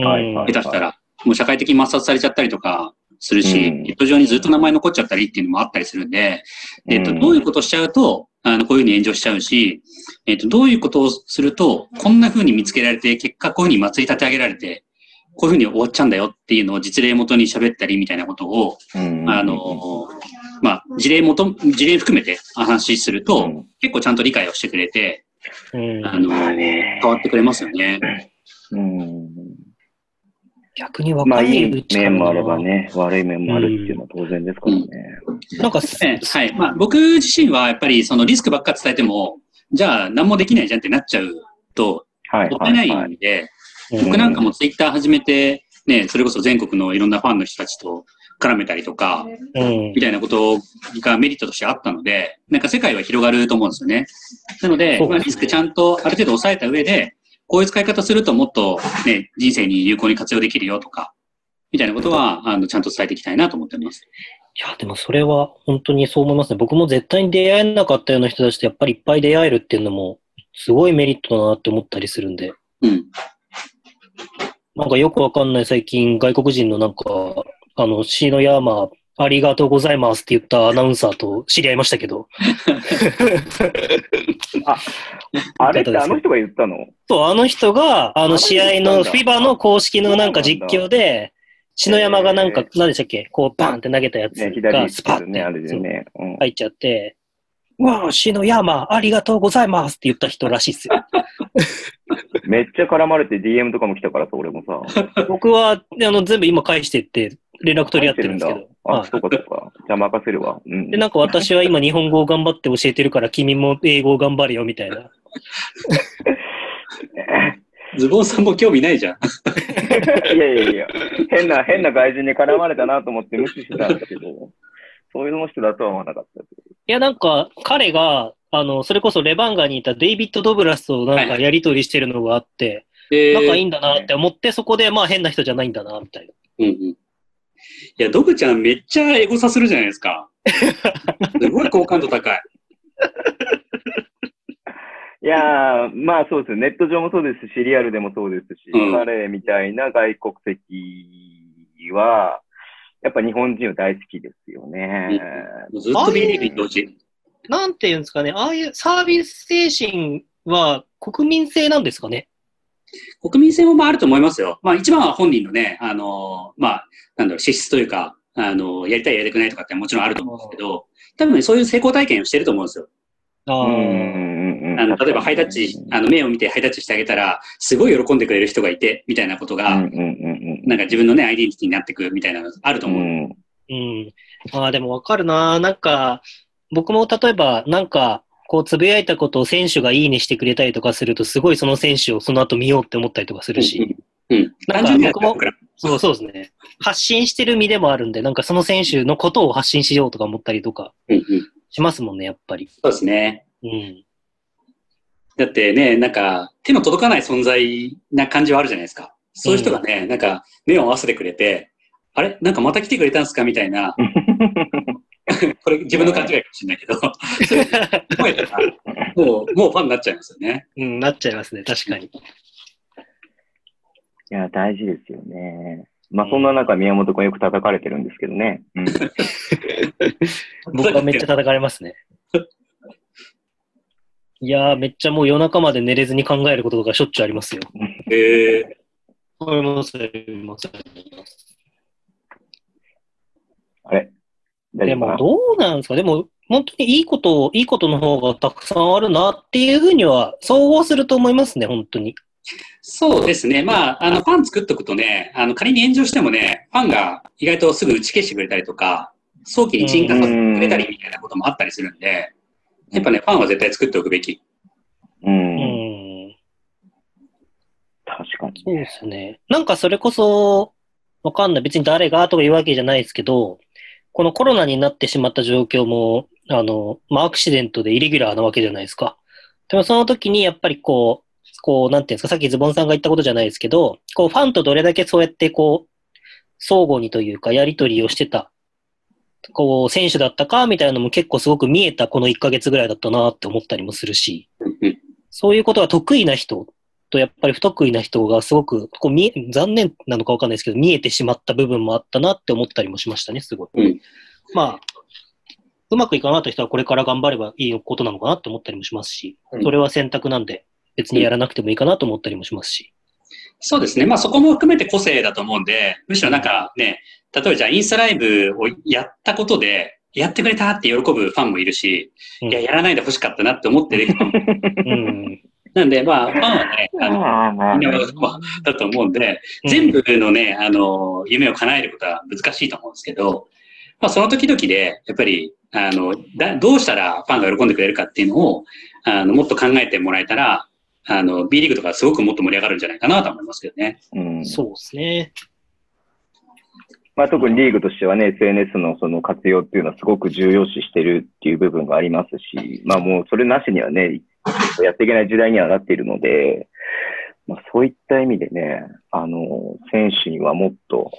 はいはい。下手したら。もう社会的に抹殺されちゃったりとかするし、うん。ネット上にずっと名前残っちゃったりっていうのもあったりするんで、えっと、うんどういうことをしちゃうと、あの、こういうふうに炎上しちゃうし、えっと、どういうことをすると、こんなふうに見つけられて、結果こういうふうに祭り立て上げられて、こういうふうに終わっちゃうんだよっていうのを実例元に喋ったりみたいなことを、うん。あの、まあ、事例元、事例含めて話しすると、うん。結構ちゃんと理解をしてくれて、うんあの、変わってくれますよね。うん。逆に分まあ、いい面もあればね、悪い面もあるっていうのは当然ですからね。なんか、ええはい。まあ、僕自身はやっぱりそのリスクばっか伝えても、じゃあ何もできないじゃんってなっちゃうと、はいもったい。ないはいんで、うん。僕なんかもツイッター始めて、ね、それこそ全国のいろんなファンの人たちと絡めたりとか、うんみたいなことがメリットとしてあったので、なんか世界は広がると思うんですよね。なので、ですねまあ、リスクちゃんとある程度抑えた上で、こういう使い方するともっとね、人生に有効に活用できるよとか、みたいなことは、あの、ちゃんと伝えていきたいなと思ってます。いや、でもそれは本当にそう思いますね。僕も絶対に出会えなかったような人たちとやっぱりいっぱい出会えるっていうのも、すごいメリットだなって思ったりするんで。うん。なんかよくわかんない最近外国人のなんか、あの、篠山、ありがとうございますって言ったアナウンサーと知り合いましたけど。あれってあの人が言ったの？そう、あの人が、ああのの試合の、フィバの公式のなんか実況で、篠山がなんか、何でしたっけ？こうバーンって投げたやつがにスパッて入っちゃって、うわあ、篠山、ありがとうございますって言った人らしいっすよ。めっちゃ絡まれて DM とかも来たからさ、俺もさ。僕は、あの、全部今返してって連絡取り合ってるんですけど。あは、いそうかそうか。じゃあ任せるわ。うん。で、なんか私は今日本語を頑張って教えてるから君も英語を頑張れよみたいな。ズボンさんも興味ないじゃん。いやいやいや、変な、変な外人に絡まれたなと思って無視してたんですけど、そういうの人だとは思わなかった。いや、なんか彼が、あの、それこそレバンガにいたデイビッド・ドブラスとなんかやりとりしてるのがあって、え仲いいんだなって思って、そこでまあ変な人じゃないんだな、みたいな。うんうん。いや、ドブちゃんめっちゃエゴサするじゃないですか。すごい好感度高い。いやー、まあそうですよ。ネット上もそうですし、リアルでもそうですし、うん彼みたいな外国籍は、やっぱ日本人は大好きですよね。ずっと B リーグ行って。なんていうんですかね、ああいうサービス精神は国民性なんですかね。国民性もまああると思いますよ。まあ一番は本人のね、あのまあ、なんだろう、資質というか、あのやりたいやりたくないとかってもちろんあると思うんですけど、多分ね、そういう成功体験をしてると思うんですよ。ああ、うんうんうんあの、例えばハイタッチ、あの、目を見てハイタッチしてあげたら、すごい喜んでくれる人がいて、みたいなことが、うんうんうんなんか自分のね、アイデンティティになってくみたいなのあるとうん。思う。うんうん。ああ、でもわかるな。なんか、僕も例えば、なんか、こう、つぶやいたことを選手がいいねしてくれたりとかすると、すごいその選手をその後見ようって思ったりとかするし。うん。うん。なんか僕もそうそうですね。発信してる身でもあるんで、なんかその選手のことを発信しようとか思ったりとかうんうん。しますもんね、やっぱり。そうですね。うん。だってね、なんか、手の届かない存在な感じはあるじゃないですか。そういう人がね、なんか、目を合わせてくれて、あれ？なんかまた来てくれたんすか？みたいな、これ自分の勘違いかもしれないけど、そういう思えたら、もう、もうファンになっちゃいますよね。うん、なっちゃいますね、確かに。いや、大事ですよね。まあそんな中、宮本君よく叩かれてるんですけどね。うん、僕はめっちゃ叩かれますね。いやー、めっちゃもう夜中まで寝れずに考えることがしょっちゅうありますよ。ええあります、あります。あれ？大でもどうなんですか？でも、本当にいいこと、いいことの方がたくさんあるなっていうふうには、総合すると思いますね、本当に。そうですね。まあ、あの、ファン作っとくとね、あの、仮に炎上してもね、ファンが意外とすぐ打ち消してくれたりとか、早期に鎮火させてくれたりみたいなこともあったりするんで、やっぱね、ファンは絶対作っておくべき。う。うんん。確かに。そうですね。なんかそれこそ、わかんない。別に誰がとかいうわけじゃないですけど、このコロナになってしまった状況も、あの、まあ、アクシデントでイレギュラーなわけじゃないですか。でもその時にやっぱりこう、こう、なんていうんですか、さっきズボンさんが言ったことじゃないですけど、こう、ファンとどれだけそうやってこう、相互にというか、やりとりをしてた、こう、選手だったか、みたいなのも結構すごく見えたこの1ヶ月ぐらいだったなって思ったりもするし、うんそういうことが得意な人とやっぱり不得意な人がすごくこう見え、残念なのかわかんないですけど、見えてしまった部分もあったなって思ったりもしましたね、すごい。うんまあ、うまくいかなかった人はこれから頑張ればいいことなのかなって思ったりもしますし、うんそれは選択なんで、別にやらなくてもいいかなと思ったりもしますし。そうですね。まあそこも含めて個性だと思うんで、むしろなんかね、例えばじゃあインスタライブをやったことで、やってくれたって喜ぶファンもいるし、うんいや、やらないで欲しかったなって思ってる。うん。なんで、まあ、ファンはね、あの、みんなだと思うんで、全部のね、あの、夢を叶えることは難しいと思うんですけど、まあ、その時々で、やっぱり、あの、だどうしたらファンが喜んでくれるかっていうのを、あの、もっと考えてもらえたら、あの、B リーグとかすごくもっと盛り上がるんじゃないかなと思いますけどね。うんそうですね。まあ、特にリーグとしてはね、SNS のその活用っていうのはすごく重要視してるっていう部分がありますし、まあもうそれなしにはね、やっていけない時代にはなっているので、まあそういった意味でね、あの、選手にはもっと、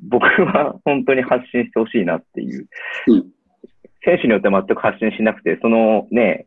僕は 本当に発信してほしいなっていう。うん選手によっては全く発信しなくて、そのね、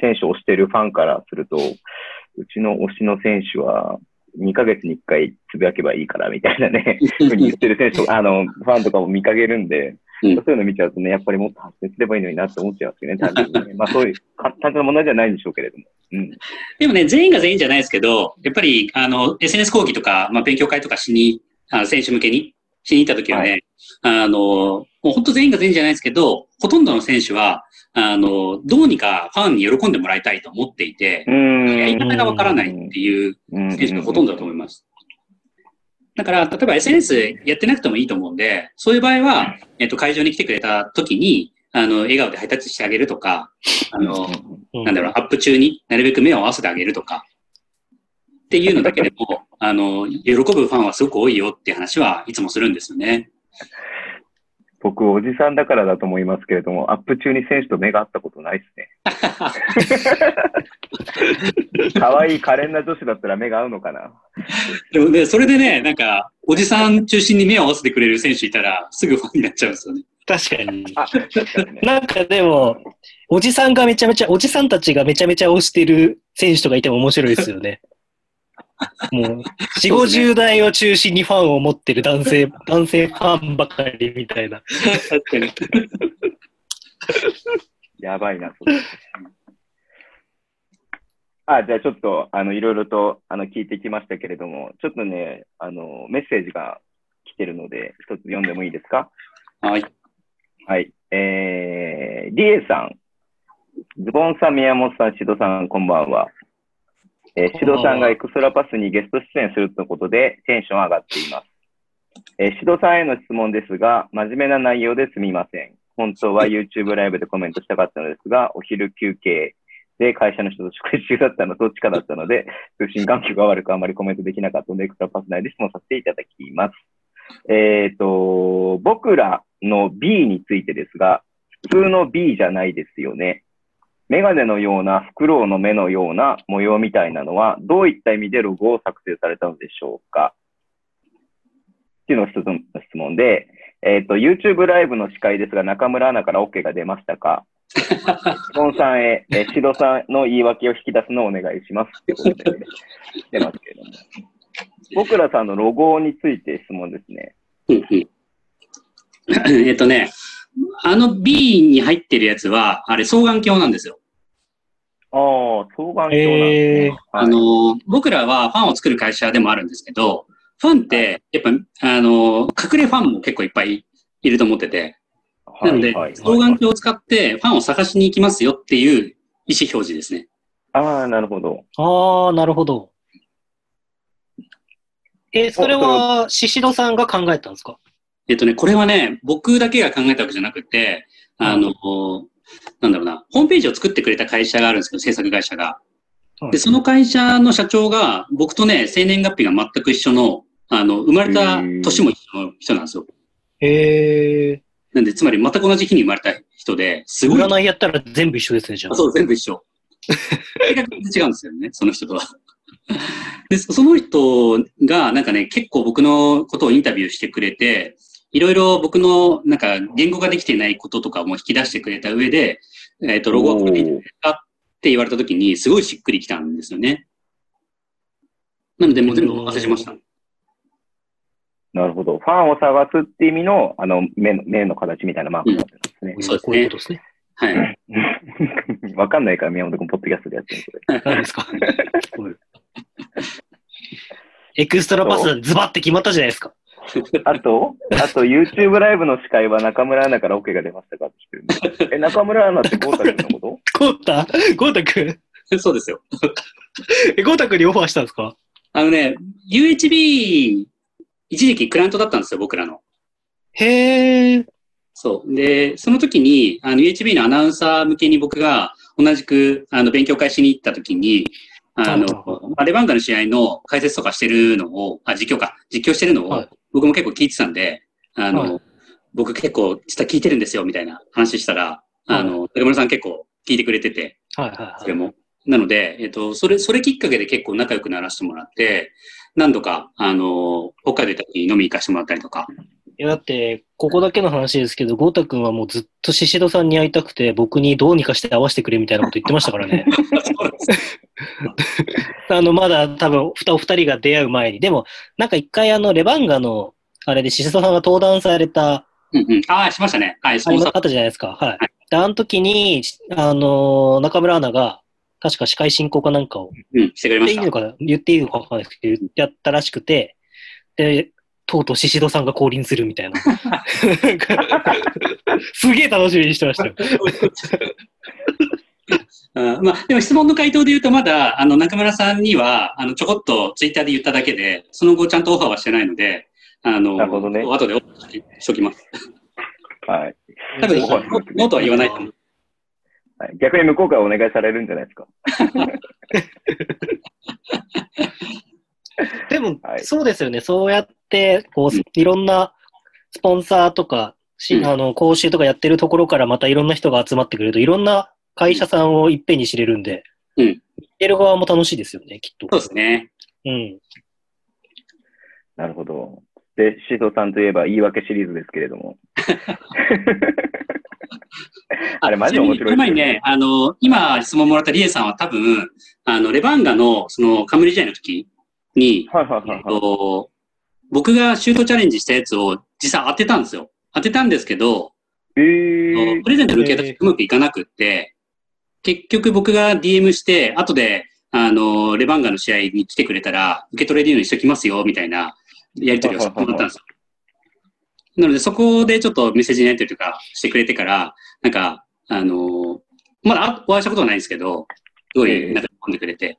選手を推しているファンからすると、うちの推しの選手は2ヶ月に1回つぶやけばいいからみたいなね、ふうに言ってる選手とか、あの、ファンとかも見かけるんで、うんそういうの見ちゃうとね、やっぱりもっと発信すればいいのになって思っちゃうんですよね、単純にね。まあそういう、か単純な問題じゃないんでしょうけれども。うん。でもね、全員が全員じゃないですけど、やっぱり、あの、SNS 講義とか、まあ、勉強会とかしに、あの選手向けにしに行った時はね、あの、もう本当全員が全員じゃないですけど、ほとんどの選手は、あの、どうにかファンに喜んでもらいたいと思っていて。やり方がわからないっていううん選手がほとんどだと思います。だから、例えば SNS やってなくてもいいと思うんで、そういう場合は、えっと、会場に来てくれた時に、あの、笑顔でハイタッチしてあげるとか、あの、うんなんだろう、アップ中になるべく目を合わせてあげるとか、っていうのだけでも、あの、喜ぶファンはすごく多いよっていう話はいつもするんですよね。僕、おじさんだからだと思いますけれども、アップ中に選手と目が合ったことないですね。可愛い可憐な女子だったら目が合うのかな。でもね、それでね、なんか、おじさん中心に目を合わせてくれる選手いたら、すぐファンになっちゃうんですよね。確かに。かにね。なんかでも、おじさんがめちゃめちゃ、おじさんたちがめちゃめちゃ推してる選手とかいても面白いですよね。もう、4、50代を中心にファンを持ってる男性、男性ファンばかりみたいな。確かに。やばいな、それ。あ、じゃあちょっと、あの、いろいろと、あの、聞いてきましたけれども、ちょっとね、あの、メッセージが来てるので、一つ読んでもいいですか？はい。はい。えー、リエさん、ズボンさん、宮本さん、シドさん、こんばんは。えー、シドさんがエクストラパスにゲスト出演するということで、テンション上がっています。えー、シドさんへの質問ですが、真面目な内容ですみません。本当は YouTube ライブでコメントしたかったのですが、お昼休憩で会社の人と食事中だったのどっちかだったので、通信環境が悪くあまりコメントできなかったので、エクストラパス内で質問させていただきます。えっ、と、僕らの B についてですが、普通の B じゃないですよね。メガネのような、フクロウの目のような模様みたいなのは、どういった意味でロゴを作成されたのでしょうか？っていうのが一つの質問で、えっ、と、YouTube ライブの司会ですが、中村アナから OK が出ましたか？ゴンさんへ、えー、シドさんの言い訳を引き出すのをお願いしますってことで、出ますけれども。僕らさんのロゴについて質問ですね。うんうん。えっとね、あの B に入ってるやつは、あれ双眼鏡なんですよ。ああ、双眼鏡なんですえーね。あの、僕らはファンを作る会社でもあるんですけど、ファンって、やっぱ、あの、隠れファンも結構いっぱいいると思ってて、なので、双眼鏡を使ってファンを探しに行きますよっていう意思表示ですね。ああ、なるほど。ああ、なるほど。え、それは、シシドさんが考えたんですか？えっとね、これはね、僕だけが考えたわけじゃなくて、あの、なんだろうな、ホームページを作ってくれた会社があるんですけど、制作会社が。はいで、その会社の社長が、僕とね、生年月日が全く一緒の、あの、生まれた年も一緒の人なんですよ。へえ。なんで、つまり全く同じ日に生まれた人で、すごい。占いやったら全部一緒ですね、じゃあ。あそう、全部一緒。性格全然違うんですよね、その人とは。で、その人が、なんかね、結構僕のことをインタビューしてくれて、いろいろ僕の、なんか、言語ができていないこととかも引き出してくれた上で、えっ、と、ロゴはこれでいいですかって言われた時に、すごいしっくりきたんですよね。なので、もう全部お任せしました。なるほど。ファンを探すって意味の、あの、目の、目の形みたいなマークになってるんですね。そうですねこういうことですね。はい。わかんないから、宮本君、ポッドキャストでやってるそれ。何ですか？エクストラパスズバって決まったじゃないですか。あと、あと、YouTube ライブの司会は中村アナから OK が出ましたかって来てるんで。え、中村アナってゴータ君のこと？ゴータ？ゴータくんそうですよ。え、ゴータくんにオファーしたんですか？あのね、UHB、一時期クライアントだったんですよ、僕らの。へえ。そう。で、その時に、あの、UHB のアナウンサー向けに僕が同じく、あの、勉強会しに行った時に、あのレバンガの試合の解説とかしてるのを、あ、実況か、実況してるのを、はい僕も結構聞いてたんで、あの、はい僕結構実は聞いてるんですよ、みたいな話したら、あの、竹村さん結構聞いてくれてて、はいはいはい。それも。なので、えっと、それ、それきっかけで結構仲良くならせてもらって、何度か、あの、北海道行った時に飲み行かせてもらったりとか、いや、だって、ここだけの話ですけど、ゴータくんはもうずっとシシドさんに会いたくて、僕にどうにかして会わせてくれみたいなこと言ってましたからね。あの、まだ多分、お二人が出会う前に。でも、なんか一回あの、レバンガの、あれでシシドさんが登壇された、うんうん。ああ、しましたね。はい、そうあ。ったじゃないですか。はい。で、あの時に、あの、中村アナが、確か司会進行かなんかをうん、してくれました言っていいの。かな？言っていいのかわかんないですけど、やったらしくて、で、とうとうシシドさんが降臨するみたいな。すげえ楽しみにしてましたよ。うんまあ、でも質問の回答で言うと、まだ、あの、中村さんには、あの、ちょこっとツイッターで言っただけで、その後ちゃんとオファーはしてないので、あの、なるほどね後でオファーしときます。はい。多分、ノーとは言わないと思う。はい逆に向こうからお願いされるんじゃないですか。でも、はいそうですよね。そうやって、こう、いろんなスポンサーとか、しうんあの、講習とかやってるところからまたいろんな人が集まってくれると、いろんな会社さんをいっぺんに知れるんで、うん見てる側も楽しいですよね、きっと。そうですね。うん。なるほど。で、シドさんといえば言い訳シリーズですけれども。あれマジで面白いちなみに前にね、あの、今質問もらったリエさんは多分、あの、レバンガの、その、カムリ試合の時に、はいはいはいえっと僕がシュートチャレンジしたやつを実際当てたんですよ。当てたんですけど、えープレゼントの受け渡しうまくいかなくって、結局僕が DM して、後で、あの、レバンガの試合に来てくれたら、受け取れるようにしときますよ、みたいなやり取りをしてもらったんですよ。なので、そこでちょっとメッセージのやり取りとかしてくれてから、なんか、あの、まだあお会いしたことはないんですけど、すごい、なんか、喜んでくれて。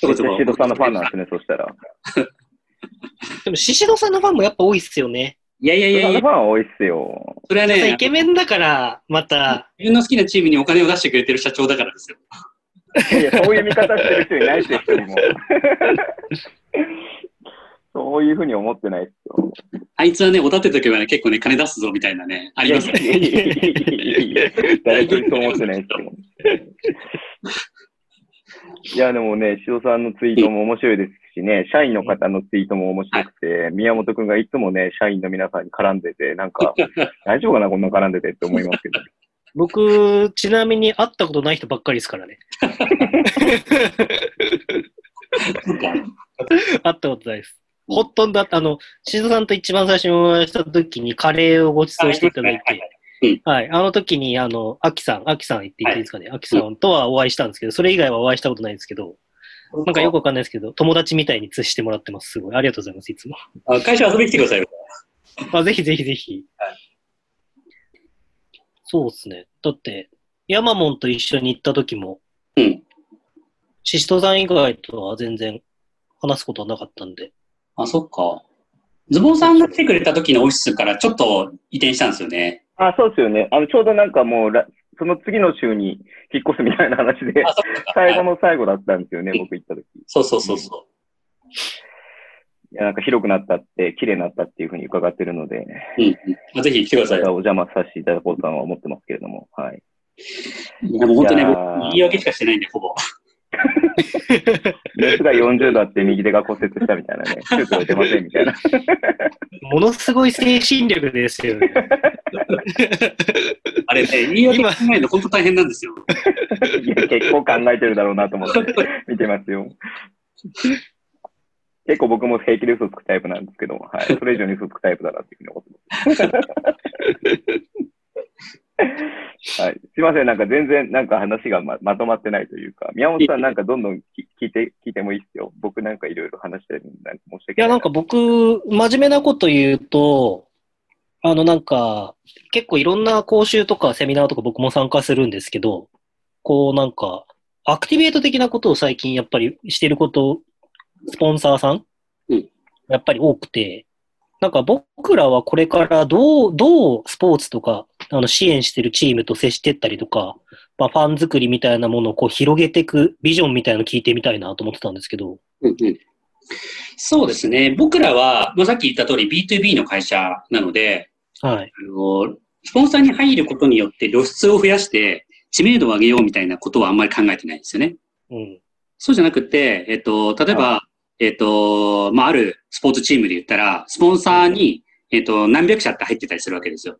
ちょこちょこシドさんのファンなんですね、そしたら。でも、シシドさんのファンもやっぱ多いっすよね。いやいやいシドさんやいや、のファン多いっすよ。それはねイ、ケメンだから、また、自分の好きなチームにお金を出してくれてる社長だからですよ。いや、そういう見方してる人いないですよ、一人も。そういうふうに思ってないですよ。あいつはね、おだてとけばね、結構ね、金出すぞみたいなね、ありますよね。いやいやいやいやいや誰一人そう思ってないですよ。いや、でもね、シドさんのツイートも面白いですしね、社員の方のツイートも面白くて、宮本くんがいつもね、社員の皆さんに絡んでて、なんか、大丈夫かな、こんな絡んでてって思いますけど。僕、ちなみに会ったことない人ばっかりですからね。会ったことないです。ほとんど、あの、しずさんと一番最初にお会いした時にカレーをご馳走していただいて、はい。あの時に、あの、アキさん、アキさん言っていいですかね？アキさんとはお会いしたんですけど、それ以外はお会いしたことないんですけど、なんかよくわかんないですけど、友達みたいに接してもらってます。すごい。ありがとうございます、いつも。あ会社遊びに来てくださいよ。あぜひぜひぜひ。はいそうですね。だって、ヤマモンと一緒に行った時も、うん。シシトさん以外とは全然話すことはなかったんで。あ、そっか。ズボンさんが来てくれた時のオフィスからちょっと移転したんですよね。あ、そうですよね。あの、ちょうどなんかもうら、その次の週に引っ越すみたいな話で。最後の最後だったんですよね、僕行った時。そうそうそうそいや、なんか広くなったって、綺麗になったっていうふうに伺ってるので、う。うん。ぜひ来てください。お邪魔させていただこうとは思ってますけれども、はい。いや、もう本当ね、僕、言い訳しかしてないんで、ほぼ。熱が40度あって右手が骨折したみたいなね、手術は出ませんみたいな。ものすごい精神力ですよね。あれね、言い訳考えるの本当大変なんですよ。結構考えてるだろうなと思って見てますよ。結構僕も平気で嘘つくタイプなんですけど、はい。それ以上に嘘つくタイプだなっていうふうに思ってます。はい。すいません。なんか全然なんか話がままとまってないというか、宮本さんなんかどんどんき聞いて、聞いてもいいですよ。僕なんかいろいろ話してるんで、なんか申し訳ない。いや、なんか僕、真面目なこと言うと、あの、なんか、結構いろんな講習とかセミナーとか僕も参加するんですけど、こうなんか、アクティベート的なことを最近やっぱりしてること、スポンサーさんうんやっぱり多くて、なんか僕らはこれからどう、どうスポーツとか、あの、支援してるチームと接してったりとか、まあ、ファン作りみたいなものをこう広げていくビジョンみたいなのを聞いてみたいなと思ってたんですけど、うんうんそうですね。僕らは、まあ、さっき言った通り B2B の会社なので、はい。あの、スポンサーに入ることによって露出を増やして知名度を上げようみたいなことはあんまり考えてないんですよね。うん。そうじゃなくて、えっと、例えば、えっと、まあ、あるスポーツチームで言ったら、スポンサーに、えっと、何百社って入ってたりするわけですよ。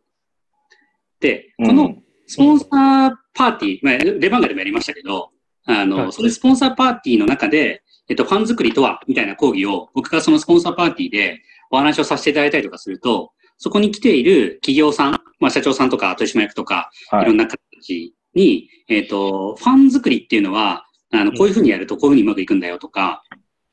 で、このスポンサーパーティー、まあ、レバンガでもやりましたけど、あの、はい。それスポンサーパーティーの中で、えっと、ファン作りとは、みたいな講義を、僕がそのスポンサーパーティーでお話をさせていただいたりとかすると、そこに来ている企業さん、まあ、社長さんとか取締役とか、はい。いろんな形に、えっ、と、ファン作りっていうのは、あの、こういうふうにやるとこういうふうにうまくいくんだよとか、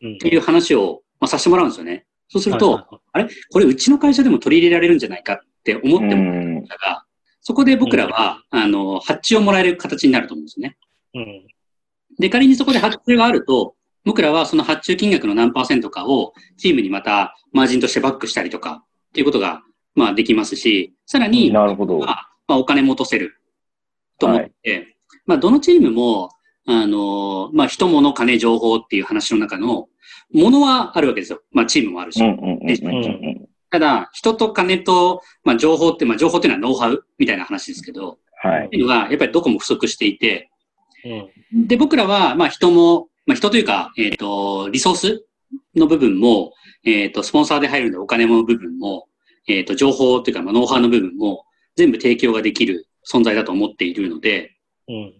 うん。っていう話を、まあ、させてもらうんですよね。そうすると、はいはいはい。あれ？これうちの会社でも取り入れられるんじゃないかって思ってもらうんったが、そこで僕らは、あの、発注をもらえる形になると思うんですよね。うん。で、仮にそこで発注があると、僕らはその発注金額の何パーセントかをチームにまたマージンとしてバックしたりとかっていうことが、まあできますし、さらに、なるほど。まあ、まあ、お金も落とせると思って、まあ、どのチームも、あの、まあ、人物、金、情報っていう話の中の、ものはあるわけですよ。まあ、チームもあるし。ただ、人と金と、まあ、情報って、まあ、情報っていうのはノウハウみたいな話ですけど、はいって。いうのが、やっぱりどこも不足していて、うん。で、僕らは、まあ、人も、まあ、人というか、えっ、と、リソースの部分も、えっ、と、スポンサーで入るのでお金の部分も、えっ、と、情報というか、まあ、ノウハウの部分も、全部提供ができる存在だと思っているので、うん。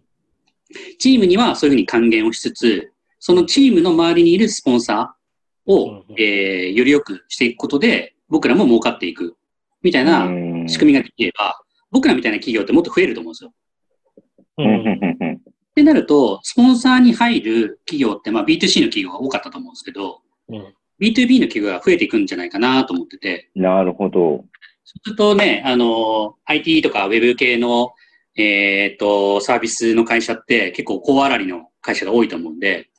チームにはそういうふうに還元をしつつ、そのチームの周りにいるスポンサーを、うんうんえーより良くしていくことで、僕らも儲かっていく、みたいな仕組みができれば、僕らみたいな企業ってもっと増えると思うんですよ。ううんうんん。うんうんってなると、スポンサーに入る企業って、まあ B2C の企業が多かったと思うんですけど、うん。B2B の企業が増えていくんじゃないかなと思ってて、なるほど。そうするとね、あの、IT とか Web 系の、えっ、と、サービスの会社って結構高粗利の会社が多いと思うんで、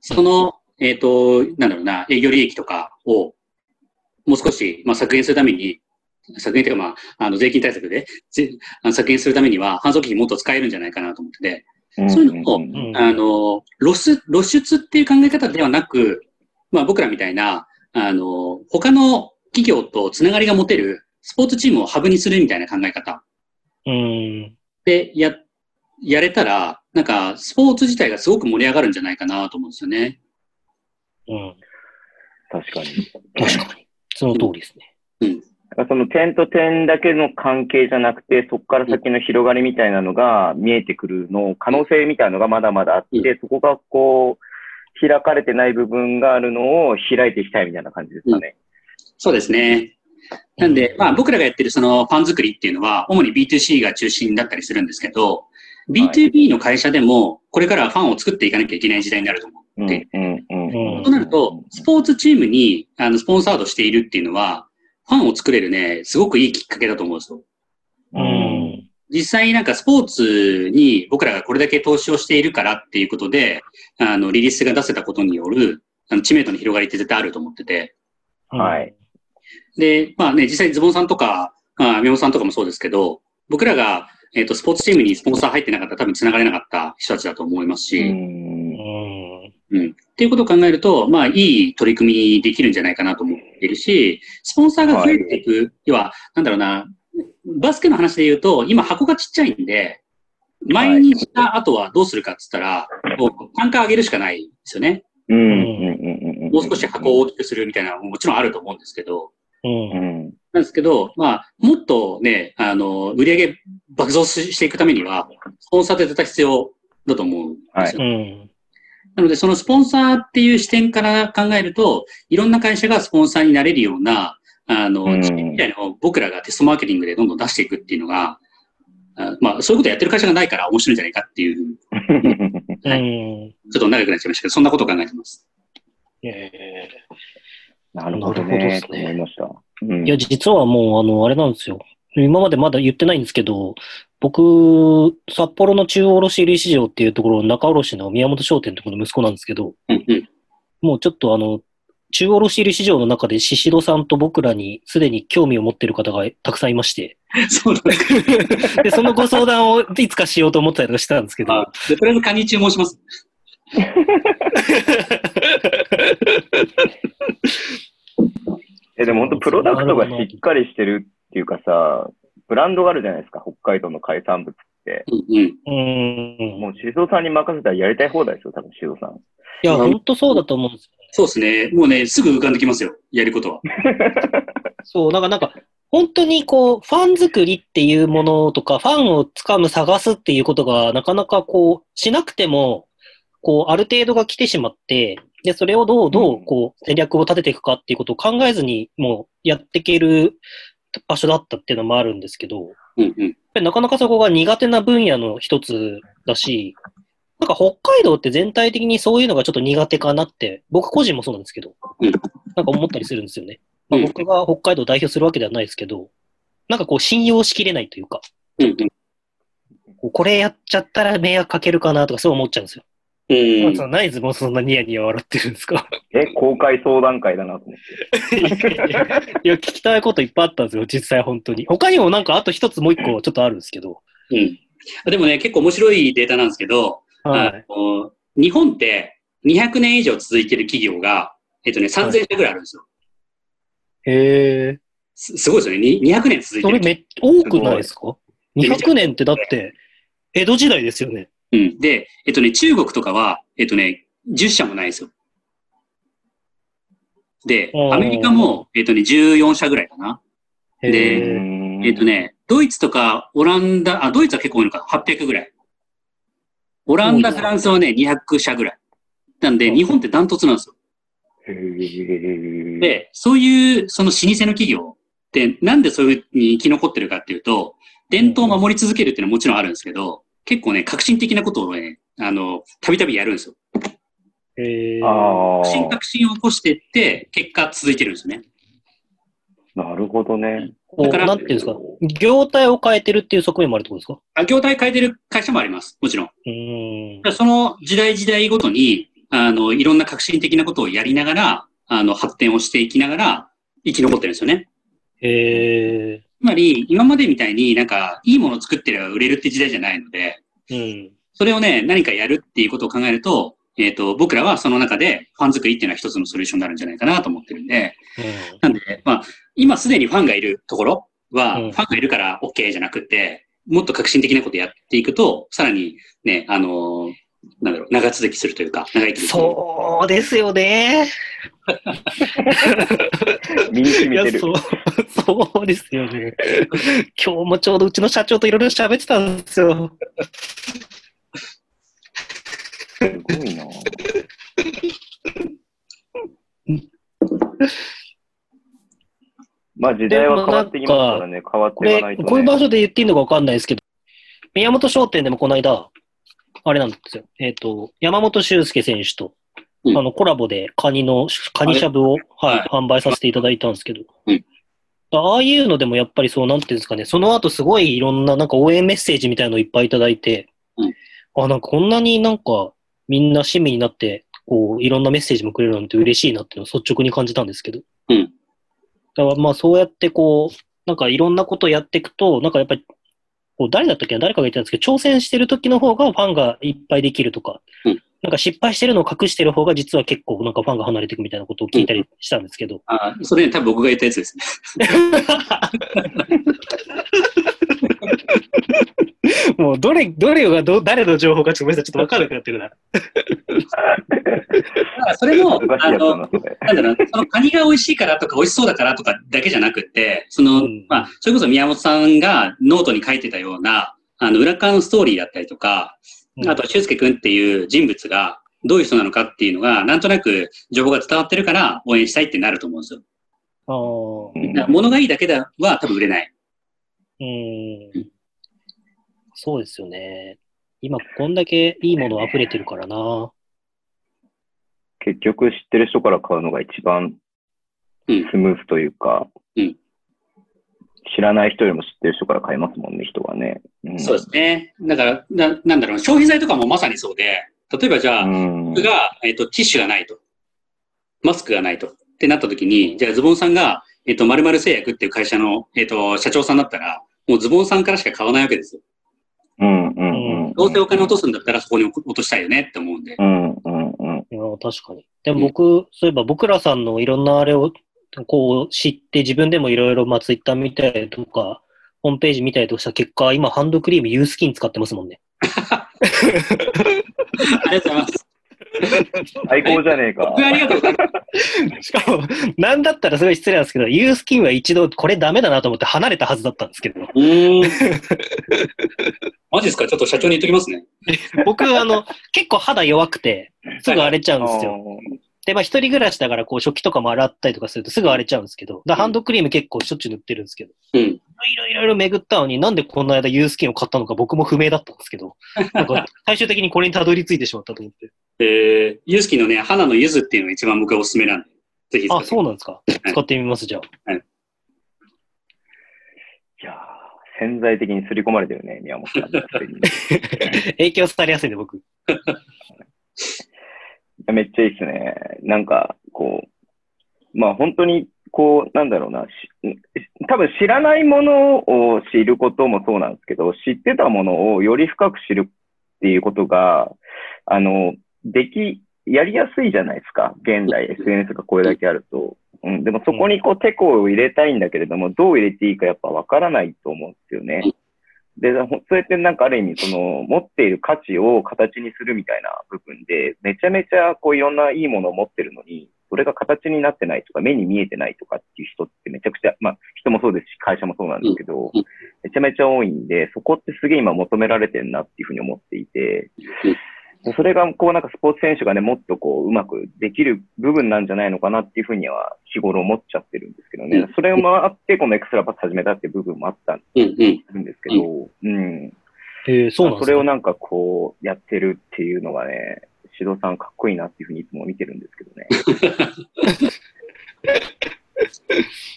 その、えっ、と、なんだろうな、営業利益とかをもう少し、まあ、削減するために、削減というか、まあ、あの、税金対策で、ぜあの削減するためには、反則金もっと使えるんじゃないかなと思ってて、そういうのをんんんうんあの、露出、露出っていう考え方ではなく、まあ僕らみたいな、あの、他の企業とつながりが持てるスポーツチームをハブにするみたいな考え方うん。でや、やれたら、なんかスポーツ自体がすごく盛り上がるんじゃないかなと思うんですよね。うん。確かに。確かに。その通りですね。その点と点だけの関係じゃなくて、そこから先の広がりみたいなのが見えてくるの、可能性みたいなのがまだまだあって、そこがこう、開かれてない部分があるのを開いていきたいみたいな感じですかね。そうですね。なんで、まあ僕らがやってるそのファン作りっていうのは、主に B2C が中心だったりするんですけど、B2B の会社でも、これからはファンを作っていかなきゃいけない時代になると思うん、でうん、うん。うんとなると、スポーツチームに、あの、スポンサードしているっていうのは、ファンを作れるね、すごくいいきっかけだと思うんですよ。う。うんん。実際なんかスポーツに僕らがこれだけ投資をしているからっていうことで、あの、リリースが出せたことによる、あの、知名度の広がりって絶対あると思ってて。はい。で、まあね、実際ズボンさんとか、あ宮本さんとかもそうですけど、僕らが、えっ、と、スポーツチームにスポンサー入ってなかったら多分繋がれなかった人たちだと思いますし、うん。うん。うん。っていうことを考えると、まあ、いい取り組みできるんじゃないかなと思っているし、スポンサーが増えていく、要は、なんだろうな、バスケの話で言うと、今箱がちっちゃいんで、前にした後はどうするかって言ったら、もう単価上げるしかないですよね。うん。うん。うん。もう少し箱を大きくするみたいなのももちろんあると思うんですけど、うんう。ん。なんですけど、まあ、もっとね、あの、売り上げ爆増ししていくためには、スポンサーって絶対必要だと思うんですよ。うん。なので、そのスポンサーっていう視点から考えると、いろんな会社がスポンサーになれるような、あの、うんみたいなのを僕らがテストマーケティングでどんどん出していくっていうのが、あまあ、そういうことやってる会社がないから面白いんじゃないかっていう、うん。ちょっと長くなっちゃいましたけど、そんなことを考えてます。えなるほどなるほどねで。すね思いました。うんーいや、実はもう、あの、あれなんですよ。今までまだ言ってないんですけど、僕、札幌の中央卸売市場っていうところ、中卸の宮本商店のところの息子なんですけど、うんうん。もうちょっとあの、中央卸売市場の中で宍戸さんと僕らにすでに興味を持っている方がたくさんいまして、そうなんです。で、そのご相談をいつかしようと思ったりとかしたんですけど、あで、とりあえずカニ注文します。え、でも本当プロダクトがしっかりしてるっていうかさ、ブランドがあるじゃないですか、北海道の海産物って。うんうん。うん。もう、しぞさんに任せたらやりたい放題ですよ、多分、しぞさん。いや、本当そうだと思うんですよ。そうですね。もうね、すぐ浮かんできますよ。やることは。そう、なんか、なんか、本当にこう、ファン作りっていうものとか、ファンをつかむ、探すっていうことが、なかなかこう、しなくても、こう、ある程度が来てしまって、で、それをどう、どう、こう、戦略を立てていくかっていうことを考えずに、もう、やっていける場所だったっていうのもあるんですけど、やっうんうん。ぱりなかなかそこが苦手な分野の一つだし、なんか北海道って全体的にそういうのがちょっと苦手かなって、僕個人もそうなんですけど、うんなんか思ったりするんですよね。まあ、うん僕が北海道を代表するわけではないですけど、なんかこう信用しきれないというか、うんうん。これやっちゃったら迷惑かけるかなとかそう思っちゃうんですよ。うんまあそのナイズもそんなニヤニヤ笑ってるんですか？え、公開相談会だなと思って。いや聞きたいこといっぱいあったんですよ、実際本当に。他にもなんかあと一つもう一個ちょっとあるんですけど。うん。でもね、結構面白いデータなんですけど、はい。日本って200年以上続いてる企業が、えっとね、3000社ぐらいあるんですよ。へえ。すすごいですよね。に200年続いてる。それめっ多くないですか ?200 年ってだって、江戸時代ですよね。うん。で、えっとね、中国とかは、えっとね、10社もないんですよ。でアメリカも、えっとね、14社ぐらいかな。へでえ。えっとね、ドイツとかオランダ、あ、ドイツは結構多いのか、800ぐらい。オランダ、フランスはね、200社ぐらい。なんで、日本ってダントツなんですよ。で、そういう、その老舗の企業って、なんでそういうふうに生き残ってるかっていうと、伝統を守り続けるっていうのはもちろんあるんですけど、結構ね、革新的なことをね、あの、たびたびやるんですよ。へえ。あ革新あ、革新を起こしていって、結果続いてるんですよね。なるほどね。だからなんていうんですか？業態を変えてるっていう側面もあるってことですか？あ業態変えてる会社もあります。もちろん。うーん。その時代時代ごとに、あの、いろんな革新的なことをやりながら、あの、発展をしていきながら、生き残ってるんですよね。へえ。つまり、今までみたいになんか、いいものを作ってれば売れるって時代じゃないので、うん。それをね、何かやるっていうことを考えると、えっ、と、僕らはその中でファン作りっていうのは一つのソリューションになるんじゃないかなと思ってるんで、なんで、まあ、今すでにファンがいるところは、うんファンがいるから OK じゃなくて、もっと革新的なことやっていくと、さらにね、あのーなんだろう、長続きするというか、長生きする。そうですよね。身に染みてるそう。そうですよね。今日もちょうどうちの社長といろいろ喋ってたんですよ。すごいな。まあ時代は変わっていますからね、変わっていかないと、ね、こういう場所で言っていいのか分かんないですけど、宮本商店でもこの間、あれなんですよ。えっ、ー、と、山本修介選手と、うん。あの、コラボでカニの、カニしゃぶを、はい、はい販売させていただいたんですけど、うん。ああいうのでもやっぱりそう、なんていうんですかね、その後すごいいろんななんか応援メッセージみたいのをいっぱいいただいて、うん。あ、なんかこんなになんかみんな親身になって、こう、いろんなメッセージもくれるなんて嬉しいなっていうのを率直に感じたんですけど。うん。だからまあそうやってこう、なんかいろんなことをやっていくと、なんかやっぱり、こう誰だったっけな？誰かが言ってたんですけど、挑戦してる時の方がファンがいっぱいできるとか、うんなんか失敗してるのを隠してる方が実は結構なんかファンが離れていくみたいなことを聞いたりしたんですけど。あそれね、多分僕が言ったやつですね。もうどれ、どれがど誰の情報かちょっとちょっとわかんなくなってるな。だからそれも、あの、な、んだろう、そのカニが美味しいからとか美味しそうだからとかだけじゃなくて、その、うんまあ、それこそ宮本さんがノートに書いてたような、あの、裏側のストーリーだったりとか、うんあと、俊介くんっていう人物がどういう人なのかっていうのが、なんとなく情報が伝わってるから応援したいってなると思うんですよ。あーうんだから物がいいだけでは多分売れない。うーん。そうですよね。今こんだけいいもの溢れてるからな。結局知ってる人から買うのが一番うんスムーズというか、うん知らない人よりも知ってる人から買いますもんね、人はね。んそうですね。だから、ななんだろう、消費財とかもまさにそうで、例えばじゃあ、うん僕が、えっ、と、ティッシュがないと。マスクがないと。ってなった時に、じゃあズボンさんが、えっ、と、〇〇製薬っていう会社の、えっ、と、社長さんだったら、もうズボンさんからしか買わないわけですよ。うんうんうん。どうせお金落とすんだったらそこに落としたいよねって思うんで。うんうんうん。いや確かに。でも僕、そういえば僕らさんのいろんなあれをこう知って自分でもいろいろまあツイッター見たりとか、ホームページ見たりとかした結果、今ハンドクリームユースキン使ってますもんね。ありがとうございます。最高じゃねえか僕。ありがとうございましかも、なんだったらすごい失礼なんですけど、ユースキンは一度これダメだなと思って離れたはずだったんですけど。マジですか？ちょっと社長に言っときますね。僕、あの、結構肌弱くて、すぐ荒れちゃうんですよ。で、まあ一人暮らしだから、こう、食器とかも洗ったりとかするとすぐ荒れちゃうんですけど、だハンドクリーム結構しょっちゅう塗ってるんですけど、うん。いろいろいろ巡ったのに、なんでこの間ユースキンを買ったのか僕も不明だったんですけど、なんか 最終的にこれにたどり着いてしまったと思って。えー、ユースキのね、花の柚子っていうのが一番僕がおすすめなんで。ぜひ使っあ、てそうなんですか。使ってみます、じゃあ。いやー潜在的に刷り込まれてるね、宮本さん。影響されやすいんで、僕。めっちゃいいっすね。なんか、こう、まあ本当に、こう、なんだろうな、し多分知らないものを知ることもそうなんですけど、知ってたものをより深く知るっていうことが、あの、でき、やりやすいじゃないですか。現代 SNS がこれだけあると。うん、でもそこにこう、テコを入れたいんだけれども、どう入れていいかやっぱわからないと思うんですよね。で、ほそうやってなんかある意味、その、持っている価値を形にするみたいな部分で、めちゃめちゃこういろんないいものを持ってるのに、それが形になってないとか、目に見えてないとかっていう人ってめちゃくちゃ、まあ人もそうですし、会社もそうなんですけどうん、めちゃめちゃ多いんで、そこってすげえ今求められてるなっていうふうに思っていて、それがこうなんかスポーツ選手がね、もっとこううまくできる部分なんじゃないのかなっていうふうには日頃思っちゃってるんですけどねうん。それもあって、このエクストラパス始めたっていう部分もあったん。ですけど、うん。えー、そうなんね。それをなんかこう、やってるっていうのがね、指導さんかっこいいなっていうふうにいつも見てるんですけどね。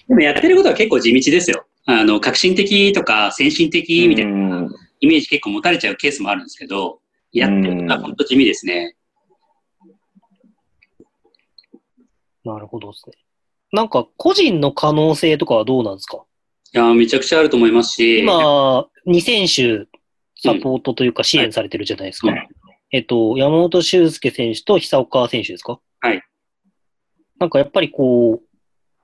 でもやってることは結構地道ですよ。あの、革新的とか先進的みたいなうんイメージ結構持たれちゃうケースもあるんですけど、やってることは本当地味ですね。なるほどですね。なんか、個人の可能性とかはどうなんですか？いやー、めちゃくちゃあると思いますし、今、2選手サポートというか支援されてるじゃないですか。はいえっと、山本修介選手と久岡選手ですか？はい。なんかやっぱりこう、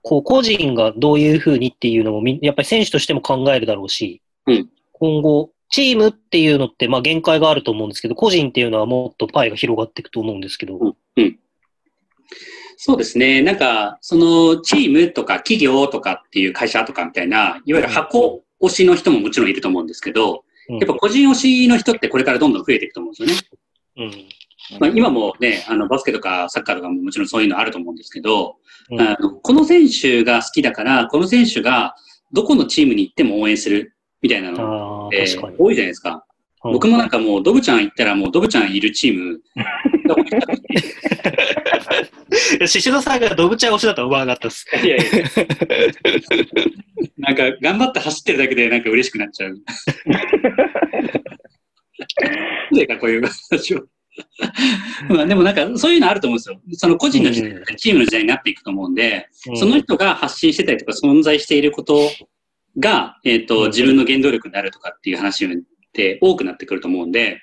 こう個人がどういうふうにっていうのもみ、やっぱり選手としても考えるだろうし、うん今後、チームっていうのってまあ限界があると思うんですけど、個人っていうのはもっとパイが広がっていくと思うんですけど、うんそうですね。なんか、その、チームとか企業とかっていう会社とかみたいな、いわゆる箱推しの人ももちろんいると思うんですけど、うん。やっぱ個人推しの人ってこれからどんどん増えていくと思うんですよね。うん。まあ、今もね、あの、バスケとかサッカーとかももちろんそういうのあると思うんですけど、うん。あのこの選手が好きだから、この選手がどこのチームに行っても応援するみたいなのああ、って確かに。多いじゃないですか。僕もなんかもう、ドブちゃん行ったらもうドブちゃんいるチーム、シシドさんがドブちゃん推しだとは思わなかったです。いやいや。なんか、頑張って走ってるだけでなんか嬉しくなっちゃう。でか、こういう話を。まあでもなんか、そういうのあると思うんですよ。その個人の時代うんチームの時代になっていくと思うんで、うんその人が発信してたりとか存在していることが、えっ、と、うん自分の原動力になるとかっていう話って多くなってくると思うんで、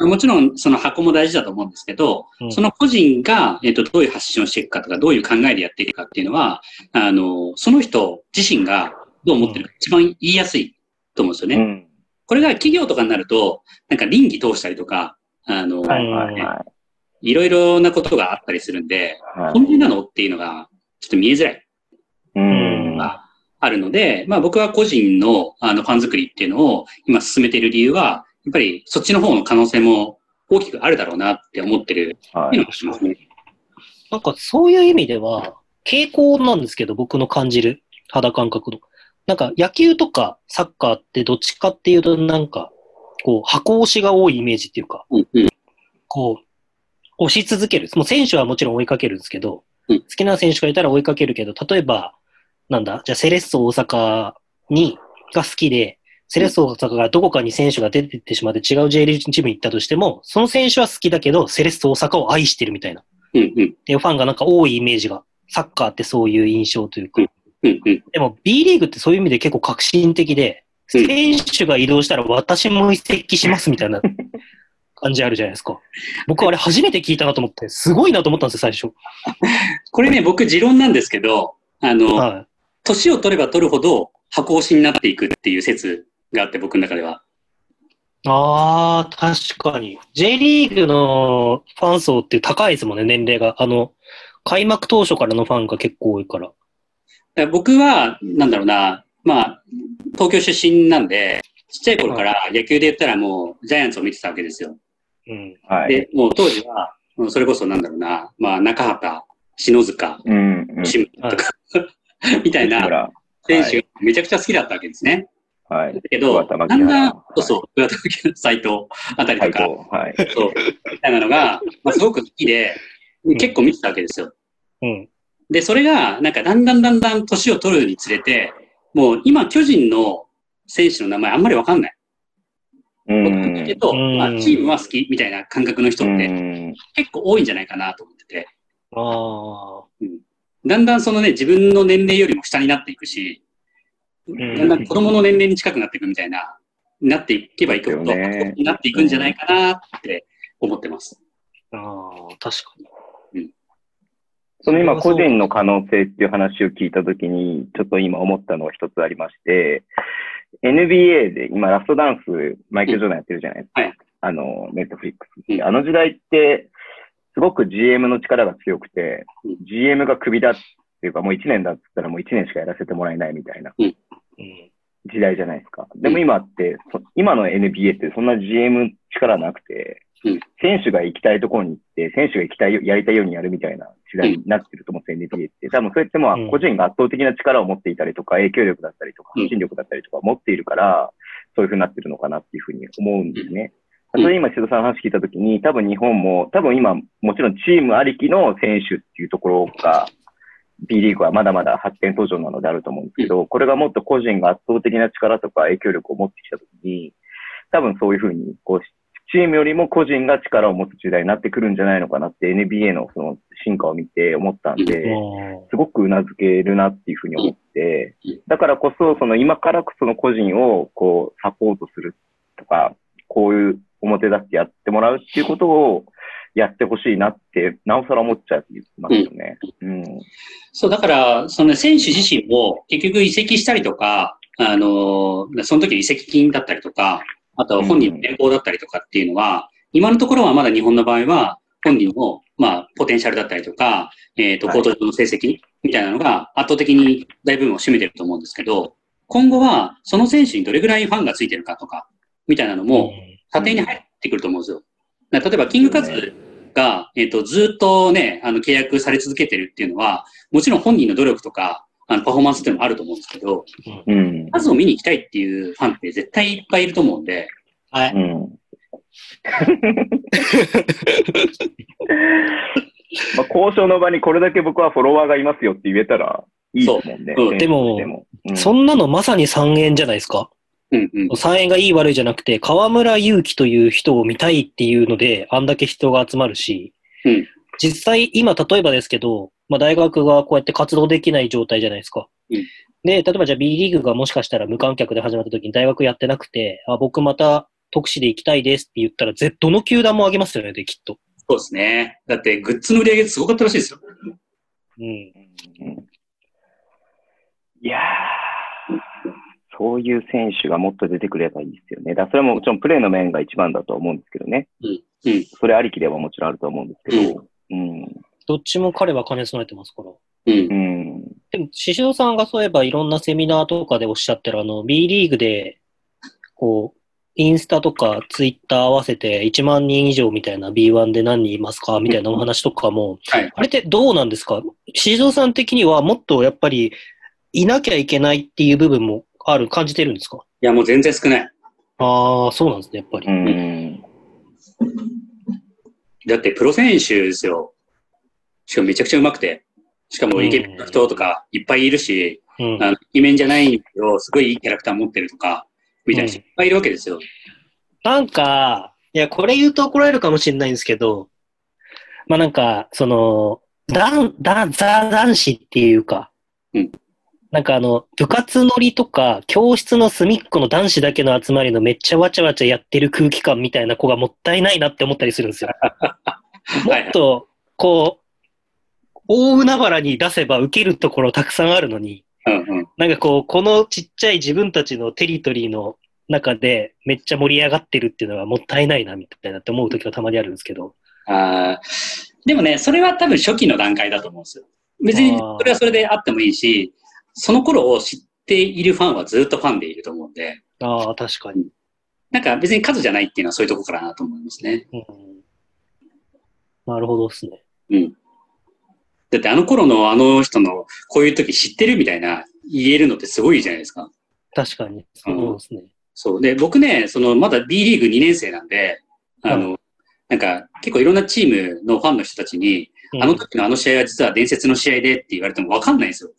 うん。もちろんその箱も大事だと思うんですけど、うんその個人が、えっ、と、どういう発信をしていくかとか、どういう考えでやっていくかっていうのは、あの、その人自身がどう思ってるか一番言いやすいと思うんですよね。うん。これが企業とかになると、なんか倫理通したりとか、あの、はいはいはいろいろなことがあったりするんで、い。はい本当なのっていうのが、ちょっと見えづらい。うん。があるので、まあ僕は個人のあのファン作りっていうのを今進めている理由は、やっぱりそっちの方の可能性も大きくあるだろうなって思ってるっていうのはい。がしますね。なんかそういう意味では、傾向なんですけど、僕の感じる肌感覚の。なんか野球とかサッカーってどっちかっていうとなんか、こう、箱押しが多いイメージっていうか、うんうんこう、押し続ける。もう選手はもちろん追いかけるんですけど、うん好きな選手がいたら追いかけるけど、例えば、なんだ、じゃあセレッソ大阪に、が好きで、セレッソ大阪がどこかに選手が出てってしまって違う J リーグチームに行ったとしても、その選手は好きだけど、セレッソ大阪を愛してるみたいな。うんうんっていうファンがなんか多いイメージが、サッカーってそういう印象というか。うんうんでも B リーグってそういう意味で結構革新的で、うん選手が移動したら私も移籍しますみたいな感じあるじゃないですか。僕あれ初めて聞いたなと思って、すごいなと思ったんですよ、最初。これね、僕持論なんですけど、あの、は年を取れば取るほど箱押しになっていくっていう説があって、僕の中では。い。ああ、確かに。J リーグのファン層って高いですもんね、年齢が。あの、開幕当初からのファンが結構多いから。だから僕は、なんだろうな、まあ、東京出身なんで、ちっちゃい頃から野球で言ったらもうジャイアンツを見てたわけですよ。うん。はい。で、もう当時は、それこそなんだろうな、まあ中畑、篠塚、うん。うん。とか、みたいな村選手がめちゃくちゃ好きだったわけですね。はい。だけど、だんだんそうそう、桑田牧原斎藤あたりとか、はい。そう、みたいなのが、まあ、すごく好きで、結構見てたわけですよ。うん。で、それが、なんかだんだんだんだん年を取るにつれて、もう今巨人の選手の名前あんまりわかんない。うん。けど、うんまあ、チームは好きみたいな感覚の人うってん。結構多いんじゃないかなと思ってて、ああ。だんだんそのね、自分の年齢よりも下になっていくし、ん。だんだん子供の年齢に近くなっていくみたいな、なっていけばいくほど、になっていくんじゃないかなって思ってます。ああ、確かに。その今、個人の可能性っていう話を聞いたときに、ちょっと今思ったのが一つありまして、NBA で今、ラストダンス、マイケル・ジョーダンやってるじゃないですか。はい。あの、ネットフリックスあの時代って、すごく GM の力が強くてうん GM がクビだっていうか、もう1年だって言ったらもう1年しかやらせてもらえないみたいなうん。時代じゃないですか。でも今って、そ今の NBA ってそんな GM 力なくて、うん選手が行きたいところに行って、選手が行きたいよ、やりたいようにやるみたいな時代になってると思うんですよ、NBA って。多分それってまあうん個人が圧倒的な力を持っていたりとか、影響力だったりとか、うん発信力だったりとか持っているから、そういう風になってるのかなっていうふうに思うんですね。うん。それ今、千田さんの話聞いたときに、多分日本も、多分今、もちろんチームありきの選手っていうところが、B リーグはまだまだ発展途上なのであると思うんですけど、これがもっと個人が圧倒的な力とか影響力を持ってきたときに、多分そういうふうに、こう、チームよりも個人が力を持つ時代になってくるんじゃないのかなって NBA のその進化を見て思ったんで、すごく頷けるなっていうふうに思ってうん、だからこそ、その今からその個人をこうサポートするとか、こういう表立ってやってもらうっていうことをやってほしいなって、なおさら思っちゃいますよね。うん。そう、だから、その選手自身も結局移籍したりとか、あの、その時移籍金だったりとか、あとは本人の年俸だったりとかっていうのは、今のところはまだ日本の場合は、本人の、まあ、ポテンシャルだったりとか、えっ、と、はいコート上の成績みたいなのが圧倒的に大部分を占めてると思うんですけど、今後は、その選手にどれぐらいファンがついてるかとか、みたいなのも、査定に入ってくると思うんですよ。例えば、キングカズが、えっ、と、ずっとね、あの、契約され続けてるっていうのは、もちろん本人の努力とか、あの、パフォーマンスっていうのもあると思うんですけど、うん。カズを見に行きたいっていうファンって絶対いっぱいいると思うんで、はい。うん。まあ、交渉の場にこれだけ僕はフォロワーがいますよって言えたらいいですもんね。そううんでもうんそんなのまさに3円じゃないですか。うんうん。3円がいい悪いじゃなくて、河村勇輝という人を見たいっていうので、あんだけ人が集まるし、うん実際、今、例えばですけど、まあ、大学がこうやって活動できない状態じゃないですか。うんで、例えばじゃあ B リーグがもしかしたら無観客で始まった時に大学やってなくて、あ、僕また特使で行きたいですって言ったら、Z の球団も上げますよね、で、きっと。そうですね。だって、グッズの売り上げすごかったらしいですよ。うん。うんいやー、そういう選手がもっと出てくればいいですよね。だからそれももちろんプレーの面が一番だとは思うんですけどね。うん。それありきではもちろんあると思うんですけど。うん。どっちも彼は金備えてますから。うんう。ん。でも、獅子雄さんがそういえばいろんなセミナーとかでおっしゃってるあの、B リーグで、こう、インスタとかツイッター合わせて1万人以上みたいな B1 で何人いますかみたいなお話とかも、はいあれってどうなんですか？獅子雄さん的にはもっとやっぱりいなきゃいけないっていう部分もある、感じてるんですか？いや、もう全然少ない。ああ、そうなんですね、やっぱり。うん。だって、プロ選手ですよ。しかもめちゃくちゃ上手くて。しかもイケメンの人とかいっぱいいるし、うん。あのイケメンじゃないんだけど、すごいいいキャラクター持ってるとか、みたいな人いっぱいいるわけですよ。なんか、いや、これ言うと怒られるかもしれないんですけど、まあなんか、その、男、男、ザ男子っていうか、うんなんかあの、部活乗りとか、教室の隅っこの男子だけの集まりのめっちゃわちゃわちゃやってる空気感みたいな子がもったいないなって思ったりするんですよ。もはいっと、こう、大海原に出せば受けるところたくさんあるのに、うんうん。なんかこう、このちっちゃい自分たちのテリトリーの中でめっちゃ盛り上がってるっていうのがもったいないなみたいなって思う時はたまにあるんですけど。あーでもね、それは多分初期の段階だと思うんですよ。別にそれはそれであってもいいし、その頃を知っているファンはずっとファンでいると思うんで、ああ、確かに。なんか別に数じゃないっていうのはそういうとこからなと思いますね。うん、なるほどですね。うん。だってあの頃のあの人のこういう時知ってるみたいな言えるのってすごいじゃないですか。確かに。そうですね。そう。で、僕ね、そのまだ B リーグ2年生なんで、あの、なんか結構いろんなチームのファンの人たちに、うんあの時のあの試合は実は伝説の試合でって言われてもわかんないんですよ。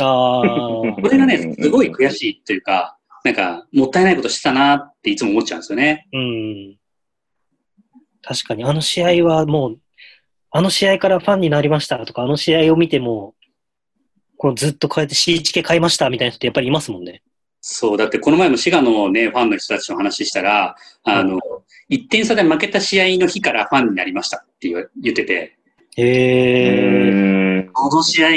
ああ、これがね、すごい悔しいというか、なんか、もったいないことしたなっていつも思っちゃうんですよね。うん。確かに、あの試合はもう、あの試合からファンになりましたとか、あの試合を見ても、このずっとこうやって CHK 買いましたみたいな人ってやっぱりいますもんね。そう、だってこの前も滋賀のね、ファンの人たちの話したら、あの、1点差で負けた試合の日からファンになりましたって言ってて、へえ、この試合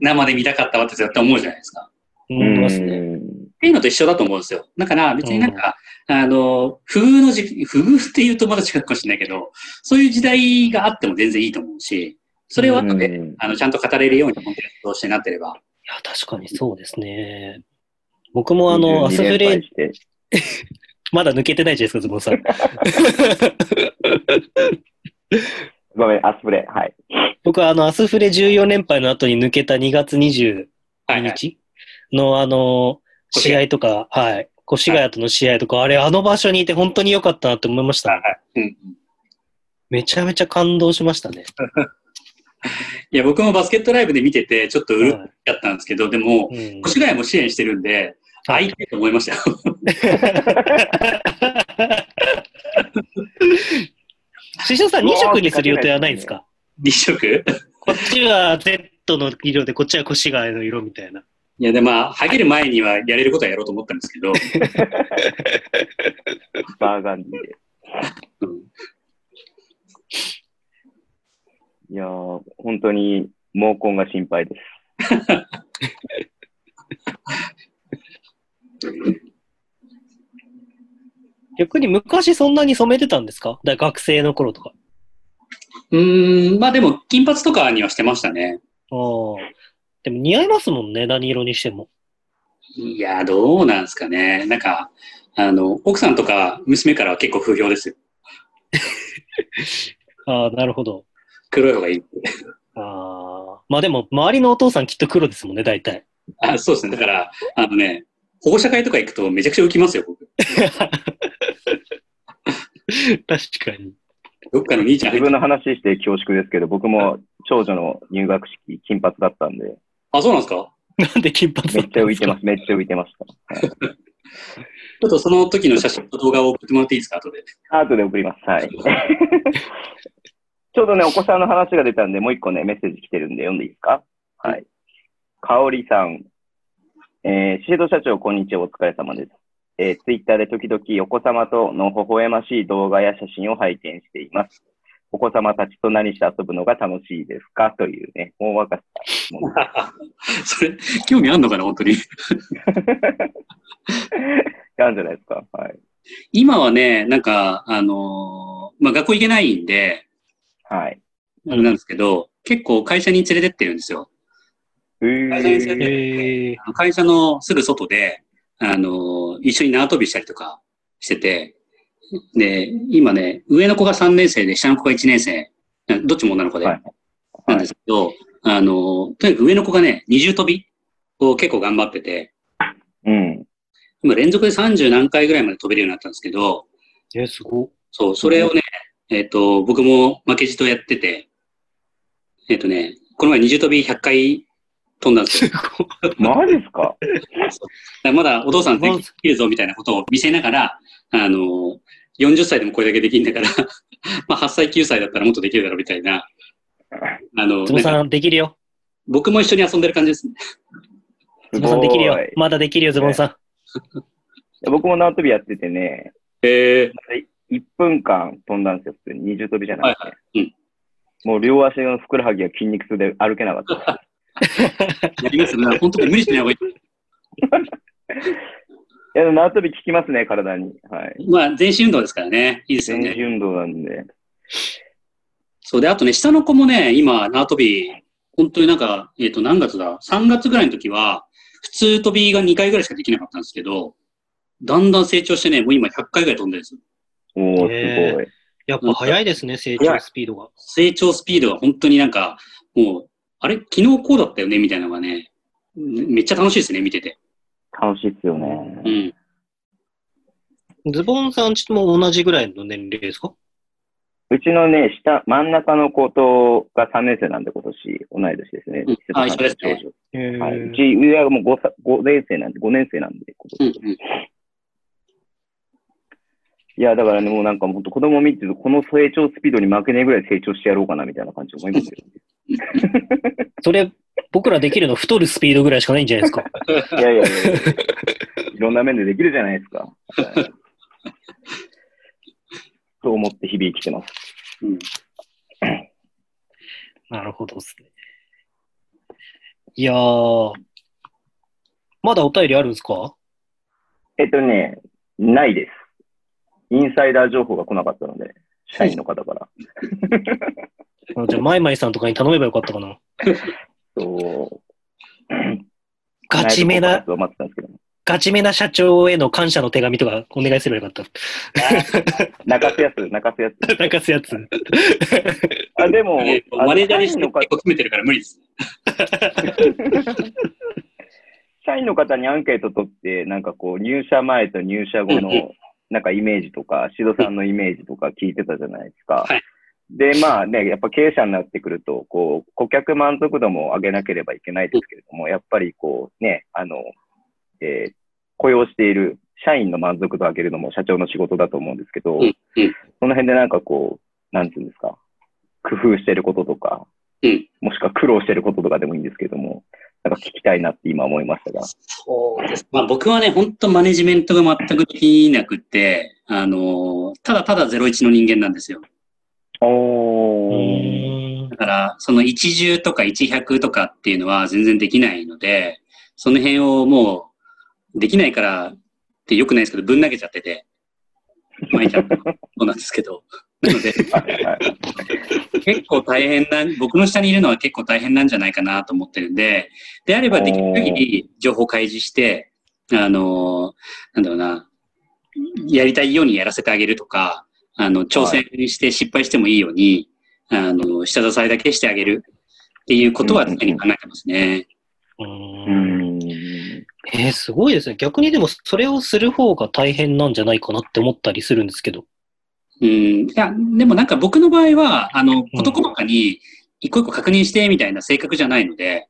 生で見たかったわって絶対思うじゃないですか。思いますね。っていうのと一緒だと思うんですよ。だから別になんか、あの、不遇の時期、不遇って言うとまだ違うかもしれないけど、そういう時代があっても全然いいと思うし、それを後で、あの、ちゃんと語れるように本当にどうしてなってれば。いや、確かにそうですね。僕もあの、アスフレ、まだ抜けてないじゃないですか、ズボンさん。ごめん、アスプレ。はい。僕はあの、アスフレ14連敗の後に抜けた2月22はい、はい。日のあの、試合とか、はい。越谷との試合とか、あれ、あの場所にいて本当に良かったなって思いました。うん。めちゃめちゃ感動しましたね。いや、僕もバスケットライブで見てて、ちょっとうるっはいやったんですけど、でも、うん越谷も支援してるんで、はいたいと思いましたよ。師匠さん2色にする予定はないんですか？立色？こっちは Z の色で、こっちは越谷の色みたいな。いや、で、まあ、ハゲる前にはやれることはやろうと思ったんですけど、バーガンディで。うんいやー、本当に毛根が心配です。逆に昔そんなに染めてたんですか？だ学生の頃とか。うーん、まあでも、金髪とかにはしてましたね。ああ。でも似合いますもんね、何色にしても。いや、どうなんですかね。なんか、あの、奥さんとか娘からは結構不評ですよ。ああ、なるほど。黒い方がいい。ああ。まあでも、周りのお父さんきっと黒ですもんね、大体。あそうですね。だから、あのね、保護者会とか行くとめちゃくちゃ浮きますよ、僕。確かに。どっかの兄ちゃん自分の話して恐縮ですけど、僕も長女の入学式、金髪だったんで、あ、そうなんですか？なんで金髪めっちゃ浮いてまます。めっちゃ浮いてました。はいちょっとその時の写真と動画を送ってもらっていいですか、後で。後で送ります。はい。ちょうどね、お子さんの話が出たんで、もう一個ね、メッセージ来てるんで読んでいいですか？はい。かおりさん。えー、シェード社長、こんにちは。お疲れ様です。えー、ツイッターで時々お子様との微笑ましい動画や写真を拝見しています。お子様たちと何して遊ぶのが楽しいですか？というね、大若さ質問です。それ、興味あんのかな、本当に。なんじゃないですか？はい。今はね、なんか、あのーまあ、学校行けないんで、はい。あれなんですけど、結構会社に連れてってるんですよ。会社のすぐ外で、あのー一緒に縄跳びしたりとかしてて、で、今ね、上の子が3年生で、下の子が1年生、どっちも女の子で、はい。なんですけど、あのーとにかく上の子がね、二重跳びを結構頑張ってて、うん。今連続で30何回ぐらいまで飛べるようになったんですけど、え、すごっ。そう、それをね、えっ、と、僕も負けじとやってて、えっ、とね、この前二重跳び100回飛んだんですよ。マジですか？まだお父さんできるぞみたいなことを見せながら、あの、40歳でもこれだけできんだから、まあ8歳、9歳だったらもっとできるだろうみたいな、あの、なんかズボさん、できるよ。僕も一緒に遊んでる感じですね。ズボさんできるよ。まだできるよ、ズボンさん。僕も縄跳びやっててね、え1分間飛んだんですよ、普通に。二重跳びじゃなくて。はいはいうんもう両足のふくらはぎが筋肉痛で歩けなかったです。ー、やりますね。本当に無理しない方がいい や、縄跳び効きますね、体に。はい。い。まあ、全身運動ですからね。いいですよね。全身運動なんで。そうで、あとね、下の子もね、今、縄跳び、本当になんか、えっ、と、何月だ ?3 月ぐらいの時は、普通跳びが2回ぐらいしかできなかったんですけど、だんだん成長してね、もう今100回ぐらい飛んでるんですよ。おーすごい。やっぱ早いですね、成長スピードが。成長スピードが本当になんか、もう、あれ？昨日こうだったよね？みたいなのがね、めっちゃ楽しいですね、見てて。楽しいっすようね。ん。ズボンさんちも同じぐらいの年齢ですか？うちのね、下、真ん中の子とが3年生なんで今年、同い年ですねうん。あ一緒ですねはい。うち上はもう 5, さ5年生なんで、5年生なんで、今年うんうん。いや、だからね、もうなんかもう本当子供見てると、この成長スピードに負けねえぐらい成長してやろうかなみたいな感じ思いますよ。それ、僕らできるの太るスピードぐらいしかないんじゃないですか。いやいやいやいやいろんな面でできるじゃないですか。はいと思って日々生きてます。うんなるほどですね。いやー、まだお便りあるんですか？えっとね、ないです。インサイダー情報が来なかったので、社員の方から。あじゃあ、マイマイさんとかに頼めばよかったかな。そう。ガチめな、ガチめな社長への感謝の手紙とかお願いすればよかっ泣かすやつ、泣かすやつ。た。泣かすやつ。あ、でも、マネージャーにして結構決めてるから無理です。社員の方にアンケート取って、なんかこう、入社前と入社後の、なんかイメージとか、シドさんのイメージとか聞いてたじゃないですか。はいで、まあね、やっぱ経営者になってくると、こう、顧客満足度も上げなければいけないですけれども、やっぱりこう、ね、あの、えー雇用している社員の満足度を上げるのも社長の仕事だと思うんですけど、うんうんその辺でなんかこう、なんていうんですか、工夫してることとか、うんもしくは苦労してることとかでもいいんですけども、なんか聞きたいなって今思いましたが。そうです。まあ僕はね、本当マネジメントが全くできなくって、あの、ただただ01の人間なんですよ。うおだから、その10とか100とかっていうのは全然できないので、その辺をもう、できないからってよくないですけど、ぶん投げちゃってて、毎日 そうなんですけど。なので、結構大変な、僕の下にいるのは結構大変なんじゃないかなと思ってるんで、であればできる限り情報開示して、あの、なんだろうな、やりたいようにやらせてあげるとか、あの、挑戦して失敗してもいいように、あの、下支えだけしてあげるっていうことは常に考えてますね。う。うんん。えー、すごいですね。逆にでも、それをする方が大変なんじゃないかなって思ったりするんですけど。うん。いや、でもなんか僕の場合は、あの、事細かに一個一個確認してみたいな性格じゃないので、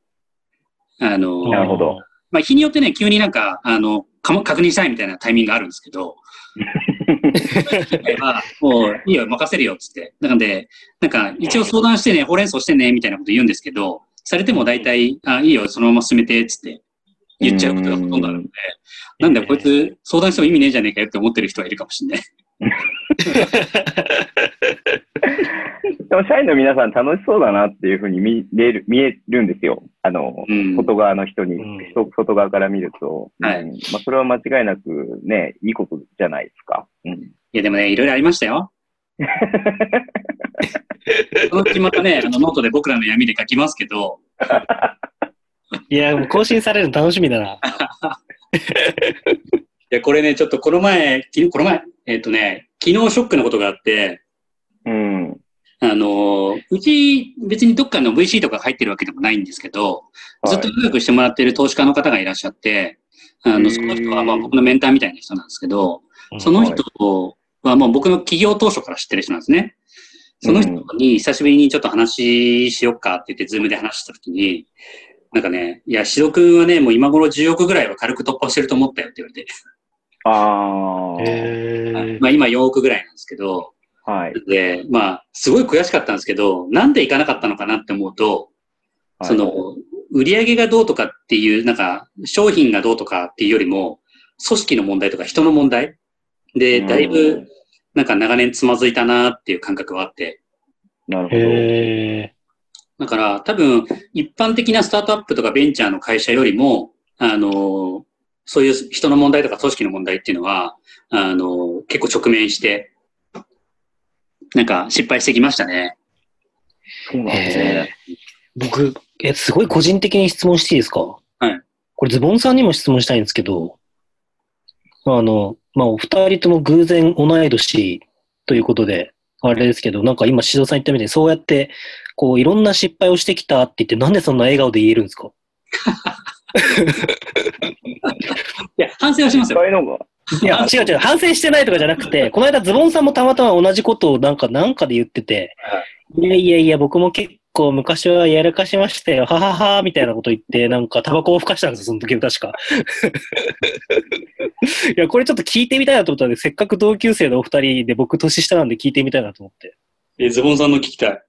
あの、なるほど。まあ、日によってね、急になんか、あの、かも確認したいみたいなタイミングがあるんですけど、は もういいよ、任せるよ、つって。なので、なんか、一応相談してね、ほうれん草してね、みたいなこと言うんですけど、されても大体、あ、いいよ、そのまま進めて、つって言っちゃうことがほとんどあるので、なんだこいつ相談しても意味ねえじゃねえかよって思ってる人はいるかもしれない。でも社員の皆さん楽しそうだなっていうふうに見れる、見えるんですよ。あの、うん。外側の人に、うん人外側から見ると。はいうんまあ、それは間違いなくね、いいことじゃないですか。うん。いや、でもね、いろいろありましたよ。そのうちまたね、あの、ノートで僕らの闇で書きますけど、いや、もう更新されるの楽しみだな。いや、これね、ちょっとこの前、きこの前、えっ、とね、昨日ショックなことがあって、うん。あの、うち別にどっかの VC とか入ってるわけでもないんですけど、ずっと仲良くしてもらってる投資家の方がいらっしゃって、あの、その人はまあ僕のメンターみたいな人なんですけど、うん。その人はもう僕の企業当初から知ってる人なんですね。その人に久しぶりにちょっと話しよっかって言って、ズームで話したときに、なんかね、いや、シド君はね、もう今頃10億ぐらいは軽く突破してると思ったよって言われて、あ あ。へまあ今4億ぐらいなんですけど、はい。で、まあ、すごい悔しかったんですけど、なんでいかなかったのかなって思うと、はい。その、売り上げがどうとかっていう、なんか、商品がどうとかっていうよりも、組織の問題とか人の問題。で、だいぶ、なんか長年つまずいたなっていう感覚はあって、なるほど。へだから多分、一般的なスタートアップとかベンチャーの会社よりも、あの、そういう人の問題とか組織の問題っていうのは、あの、結構直面して、なんか失敗してきましたね。そうなんですね。僕、え、すごい個人的に質問していいですか？はい。これズボンさんにも質問したいんですけど、あの、まあ、お二人とも偶然同い年ということで、あれですけど、なんか今、指導さん言ったみたいに、そうやって、こう、いろんな失敗をしてきたって言って、なんでそんな笑顔で言えるんですか？いや、反省はしますよ。そういうのが、いや、違う違う、反省してないとかじゃなくて、この間ズボンさんもたまたま同じことをなんか、なんかで言ってて、いやいやいや、僕も結構昔はやらかしましたよ、ははは、みたいなこと言って、なんかタバコをふかしたんですよ、その時確か。いや、これちょっと聞いてみたいなと思ったんで、せっかく同級生のお二人で僕年下なんで聞いてみたいなと思って。え、ズボンさんの聞きたい。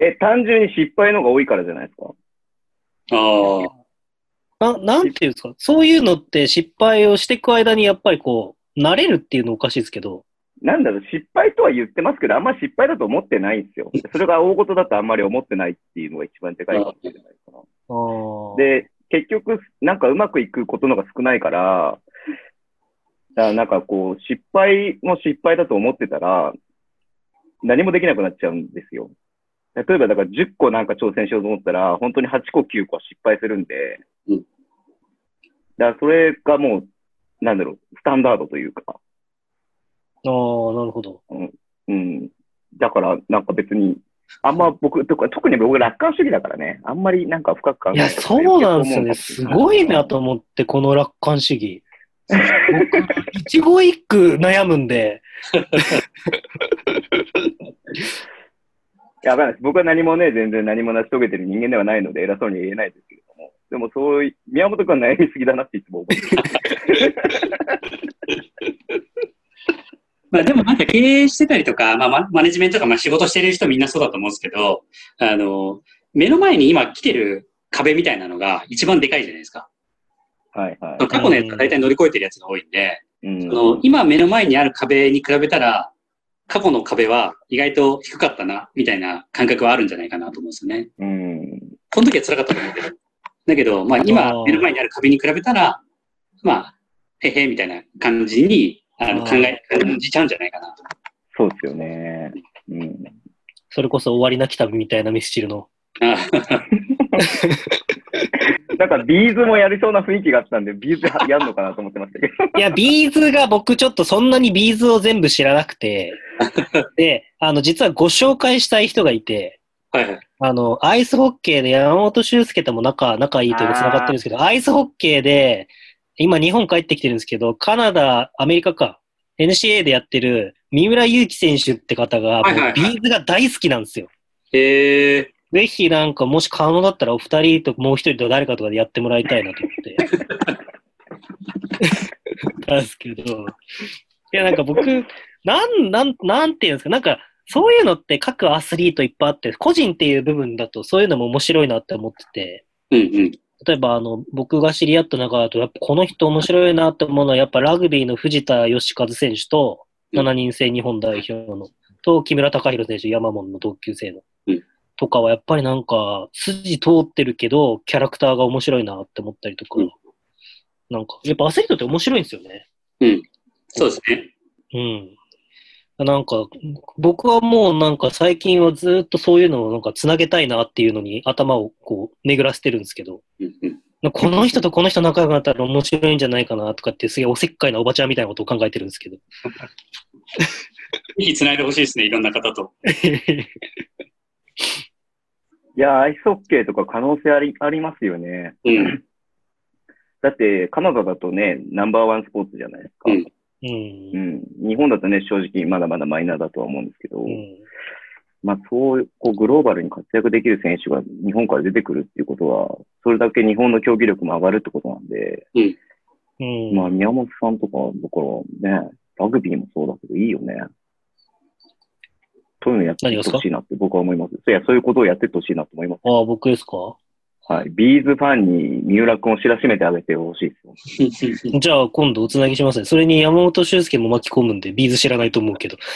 え、単純に失敗のが多いからじゃないですか？ああ。ななんていうんですか、そういうのって失敗をしていく間にやっぱりこう、慣れるっていうのおかしいですけど、なんだろう、失敗とは言ってますけど、あんま失敗だと思ってないんですよ。それが大事だとあんまり思ってないっていうのが一番でかいかもしれないかな。で、結局、なんかうまくいくことのが少ないから、だからなんかこう、失敗も失敗だと思ってたら、何もできなくなっちゃうんですよ。例えば、だから10個なんか挑戦しようと思ったら、本当に8個9個は失敗するんで、うんだからそれがもう、なんだろう、スタンダードというか、あー、なるほど。うん。だから、なんか別に、あんま僕、とか特に僕楽観主義だからね、あんまりなんか深く考えいや、そうなんですよね。すごいなと思って、この楽観主義。僕、一語一句悩むんで、いや、わかんない。僕は何もね、全然何も成し遂げてる人間ではないので、偉そうには言えないですけれども。でも、そうい、宮本君は悩みすぎだなっていつも思ってる。まあでもなんか経営してたりとか、まあママネジメントとかまあ仕事してる人みんなそうだと思うんですけど、あの、目の前に今来てる壁みたいなのが一番でかいじゃないですか。はいはい。過去のやつが大体乗り越えてるやつが多いんで、うんその今目の前にある壁に比べたら、過去の壁は意外と低かったな、みたいな感覚はあるんじゃないかなと思うんですよね。うん。この時は辛かったと思うけど。だけど、まああ今ー目の前にある壁に比べたら、まあ、へへみたいな感じにあの考え、感じちゃうんじゃないかなと。そうですよね。うん。それこそ終わりなき旅みたいなミスチルの。あ なんか B'z もやりそうな雰囲気があったんで、 B'z やるのかなと思ってましたけど。いや、 B'z が僕ちょっとそんなに B'z を全部知らなくて、で、あの、実はご紹介したい人がいて、はいはい。あの、アイスホッケーで山本修介とも仲、仲いいというか繋がってるんですけど、アイスホッケーで、今日本帰ってきてるんですけど、カナダ、アメリカか、NCA でやってる三浦優希選手って方が、はいはいはいもう B'z が大好きなんですよ。へえ。ぜひなんか、もし可能だったらお二人ともう一人と誰かとかでやってもらいたいなと思って。たんですけど。いや、なんか僕、なん、なん、なんていうんですか、なんか、そういうのって各アスリートいっぱいあって、個人っていう部分だとそういうのも面白いなって思ってて、うんうん。例えばあの、僕が知り合った中だと、やっぱこの人面白いなって思うのは、やっぱラグビーの藤田義和選手と、うん7人制日本代表の、と、木村隆弘選手、山門の同級生の、うんとかはやっぱりなんか、筋通ってるけど、キャラクターが面白いなって思ったりとか、うんなんか、やっぱアスリートって面白いんですよね。うん。そうですね。うん。なんか、僕はもうなんか最近はずっとそういうのをなんか繋げたいなっていうのに頭をこう巡らせてるんですけど。この人とこの人仲良くなったら面白いんじゃないかなとかってすげえおせっかいなおばちゃんみたいなことを考えてるんですけど。ぜひ繋いでほしいですね、いろんな方と。いや、アイスホッケーとか可能性あり、ありますよね。うん。だって、カナダだとね、ナンバーワンスポーツじゃないですか。うんうんう。ん。日本だとね、正直まだまだマイナーだとは思うんですけど、うんまあそう、こう、グローバルに活躍できる選手が日本から出てくるっていうことは、それだけ日本の競技力も上がるってことなんで、うん。まあ宮本さんとか、だからね、ラグビーもそうだけどいいよね。そういうのやってってほしいなって僕は思います。いや、そういうことをやってってほしいなと思います。ああ、僕ですか？はい。ビーズファンに三浦君を知らしめてあげてほしいですよ。じゃあ今度おつなぎしますね。それに山本修介も巻き込むんで、ビーズ知らないと思うけど。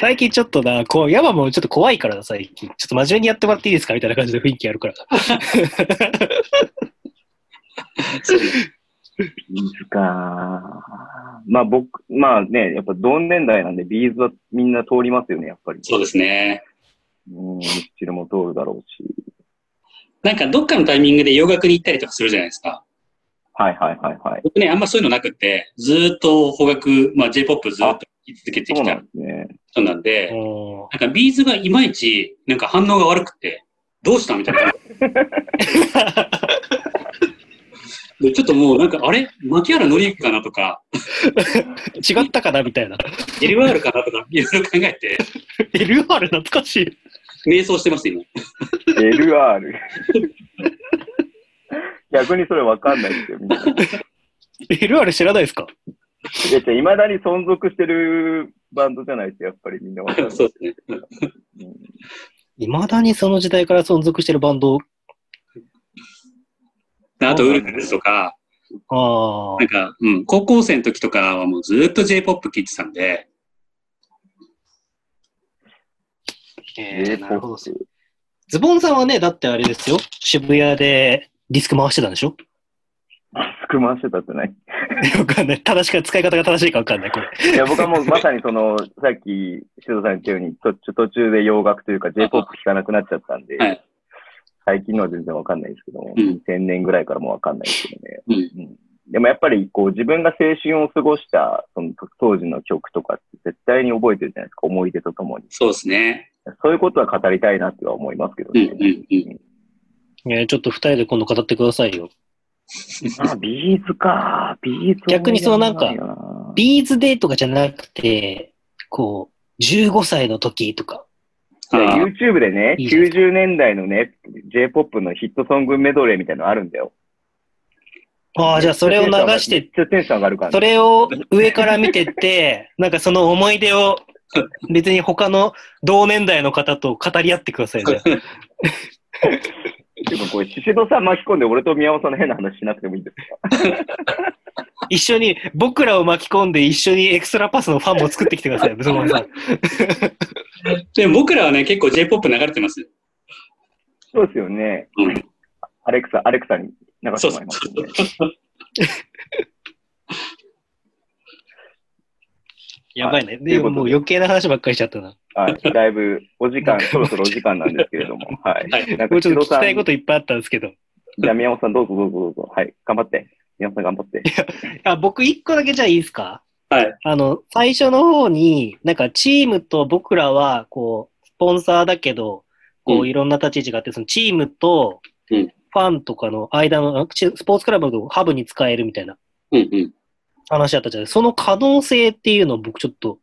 最近ちょっとな、こう、山もちょっと怖いからな、最近。ちょっと真面目にやってもらっていいですかみたいな感じで雰囲気あるから。 B'z かまあ僕、まあね、やっぱ同年代なんで B'z はみんな通りますよね、やっぱり。そうですね。うん、ミスチルも通るだろうし。なんかどっかのタイミングで洋楽に行ったりとかするじゃないですか。はいはいはいはい。僕ね、あんまそういうのなくって、ずーっと邦楽、まあ J-POP ずーっと聴き続けてそうなきた。人なんで、うんなんかビーズがいまいち、なんか反応が悪くて、どうしたみたいな。でちょっともうなんか、あれ？牧原紀之かなとか、違ったかなみたいな。LR かなとか、いろいろ考えて、LR 懐かしい。瞑想してます、今。LR。逆にそれわかんないですよ、みんな。い LR 知らないですか？や、じゃ未だに存続してるバンドじゃないですよ、やっぱりみんなわかんない。そうですね。うん未だにその時代から存続してるバンド？あと、ウルフルズとか、ああなん。か、うん、高校生の時とかはもうずーっと J-POP 聴いてたんで、えーなるほど。ズボンさんはね、だってあれですよ。渋谷でディスク回してたんでしょ？スク回してたってない。わかんない。正しく、使い方が正しいかわかんない、これ。いや、僕はもうまさにその、さっき、シドさん言ったように、途中途中で洋楽というか J-POP 聴かなくなっちゃったんで、はい最近のは全然わかんないですけども、うん2000年ぐらいからもわかんないですけどね。うん。うんでもやっぱりこう自分が青春を過ごしたその当時の曲とかって絶対に覚えてるじゃないですか、思い出とともに。そうですね。そういうことは語りたいなっては思いますけどうん、ね。うん、うん。えーちょっと二人で今度語ってくださいよ。あ、 B'z か。 B'z。逆にそのなんかビ B'z デーとかじゃなくて、こう、15歳の時とか。YouTube でね、いい90年代のね、J-POP のヒットソングメドレーみたいなのあるんだよ。ああ、じゃあそれを流して、めっテンション上がるから、それを上から見てって、なんかその思い出を別に他の同年代の方と語り合ってくださいね。でもこれ、シシドさん巻き込んで俺と宮本さんの変な話しなくてもいいですか？一緒に、僕らを巻き込んで一緒にエクストラパスのファンも作ってきてください、ブソマンさん。でも僕らはね、結構 J-POP 流れてます。そうですよね。うん。アレクサ、アレクサに流してもらいますよね。やばいね。はいでももう余計な話ばっかりしちゃったな。あ、だいぶお時間、そろそろお時間なんですけれども。はい。はいなんか、もうちょっと聞きたいこといっぱいあったんですけど。じゃあ宮本さんどうぞどうぞどうぞ。はい。頑張って。宮本さん頑張って。あ僕一個だけじゃあいいですか？はい。あの、最初の方に、なんかチームと僕らは、こう、スポンサーだけど、こうう、いろんな立ち位置があって、そのチームと、うんファンとかの間の、チスポーツクラブのハブに使えるみたいなうんうん。話だったじゃないその可能性っていうのを僕ちょっと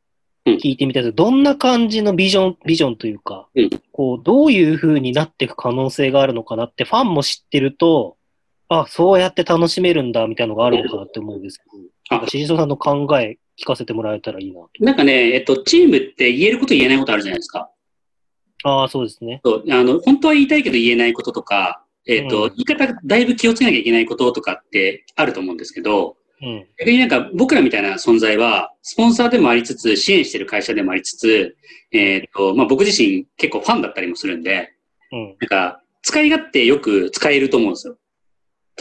うん聞いてみたいです。どんな感じのビジョン、ビジョンというか、うんこう、どういう風になっていく可能性があるのかなって、ファンも知ってると、あ、そうやって楽しめるんだ、みたいなのがあるのかなって思うんですけど、なんか、しじそさんの考え聞かせてもらえたらいいなと。なんかね、えっと、チームって言えること言えないことあるじゃないですか。ああ、そうですね。そうあの、本当は言いたいけど言えないこととか、えっと、うん言い方だいぶ気をつけなきゃいけないこととかってあると思うんですけど、うん。逆になんか僕らみたいな存在は、スポンサーでもありつつ、支援してる会社でもありつつ、えっと、まあ、僕自身結構ファンだったりもするんで、うん。なんか、使い勝手よく使えると思うんですよ。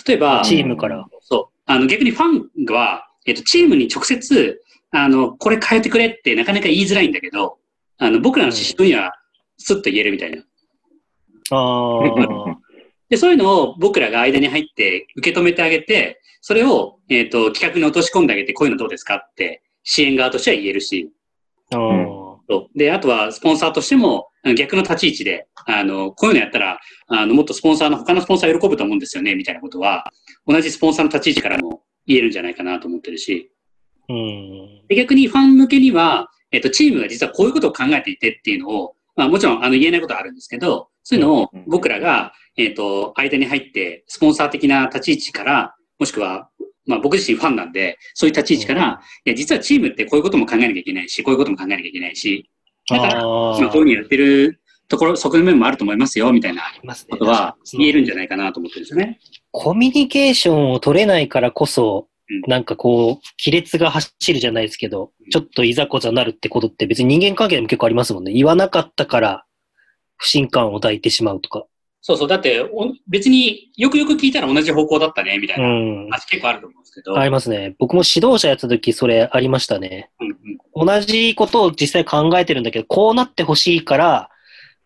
例えば、チームから。そう。あの、逆にファンは、えっと、チームに直接、あの、これ変えてくれってなかなか言いづらいんだけど、あの、僕らの指針には、スッと言えるみたいな。ああ。で、そういうのを僕らが間に入って受け止めてあげて、それを、えっ、と、企画に落とし込んであげて、こういうのどうですかって、支援側としては言えるし、ああ。そう。で、あとはスポンサーとしても、あの逆の立ち位置で、あの、こういうのやったら、あの、もっとスポンサーの、他のスポンサー喜ぶと思うんですよね、みたいなことは、同じスポンサーの立ち位置からも言えるんじゃないかなと思ってるし、うん。で逆にファン向けには、えっ、と、チームが実はこういうことを考えていてっていうのを、まあもちろん、あの、言えないことはあるんですけど、そういうのをうん。僕らが、えっ、と、間に入って、スポンサー的な立ち位置から、もしくは、まあ僕自身ファンなんで、そういう立ち位置から、いや、実はチームってこういうことも考えなきゃいけないし、こういうことも考えなきゃいけないし、だから、あまあ、あこういうふうにやってるところ、側面もあると思いますよ、みたいなことは言えるんじゃないかなと思ってるんですよね。コミュニケーションを取れないからこそうん、なんかこう、亀裂が走るじゃないですけど、ちょっといざこざなるってことって別に人間関係でも結構ありますもんね。言わなかったから不信感を抱いてしまうとか。そうそう。だって、お別によくよく聞いたら同じ方向だったね、みたいうなん。話結構あると思うんですけど。ありますね。僕も指導者やった時それありましたね。うんうん同じことを実際考えてるんだけど、こうなってほしいから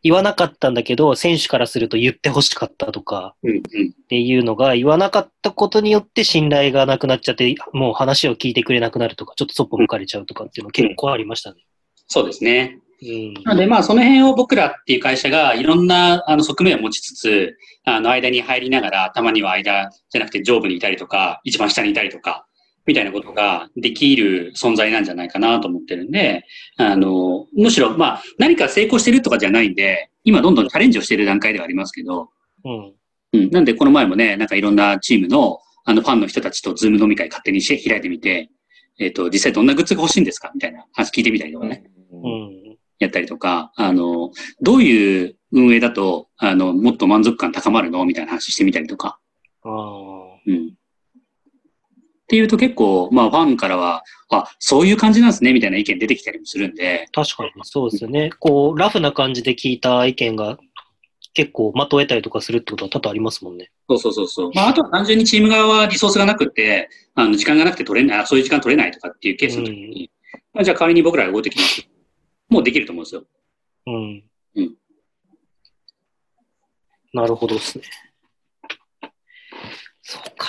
言わなかったんだけど、選手からすると言ってほしかったとかうんうん。っていうのが言わなかったことによって信頼がなくなっちゃって、もう話を聞いてくれなくなるとか、ちょっとそっぽ向かれちゃうとかっていうの結構ありましたね。そうですね。うん。なので、まあ、その辺を僕らっていう会社がいろんなあの側面を持ちつつ、あの、間に入りながら、たまには間じゃなくて上部にいたりとか、一番下にいたりとか、みたいなことができる存在なんじゃないかなと思ってるんで、あの、むしろ、まあ、何か成功してるとかじゃないんで、今どんどんチャレンジをしてる段階ではありますけど、うん。うん。なんで、この前もね、なんかいろんなチームの、あの、ファンの人たちとズーム飲み会勝手にして開いてみて、えっ、と、実際どんなグッズが欲しいんですか？みたいな話聞いてみたりとかね。うん。やったりとか、あの、どういう運営だと、あの、もっと満足感高まるのみたいな話してみたりとか。ああ。うん。っていうと結構、まあファンからは、あ、そういう感じなんですね、みたいな意見出てきたりもするんで、確かにそうですよね。こう、ラフな感じで聞いた意見が結構まとえたりとかするってことは多々ありますもんね。そうそうそうそう。まああとは単純にチーム側はリソースがなくって、あの、時間がなくて取れない、あそういう時間取れないとかっていうケースの時に、まあじゃあ代わりに僕らが動いてきます。もうできると思うんですよ。うん。うんなるほどですね。そうか。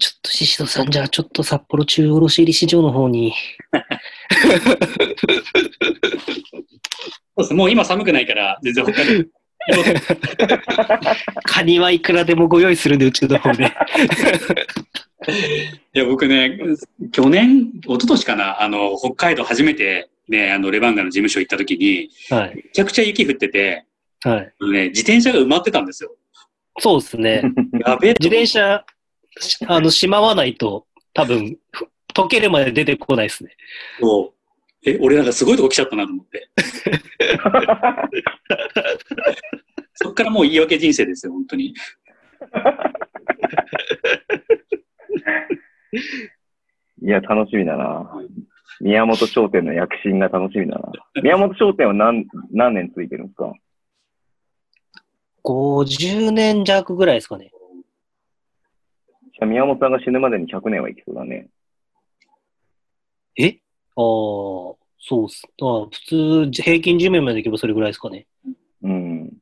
ちょっとシシドさん、じゃあちょっと札幌中卸売市場の方に。そうです。もう今寒くないから、全然他に。カニはいくらでもご用意するんで、うちの方で。いや、僕ね、去年、一昨年かな、あの、北海道初めて、ね、あの、レバンガの事務所行った時に、はい。めちゃくちゃ雪降ってて、はい。ね、自転車が埋まってたんですよ。そうですね。やべえ自転車、しあの、しまわないと、多分、ふ溶けるまで出てこないですね。そうえ、俺なんかすごいとこ来ちゃったなと思って。そっからもう言い訳人生ですよ、本当に。いや、楽しみだな。宮本商店の躍進が楽しみだな。宮本商店は何、何年ついてるんですか？50年弱ぐらいですかね。じゃあ宮本さんが死ぬまでに100年は生きそうだね。え？ああ、そそうっす。あ普通、平均寿命までいけばそれぐらいですかね。うん。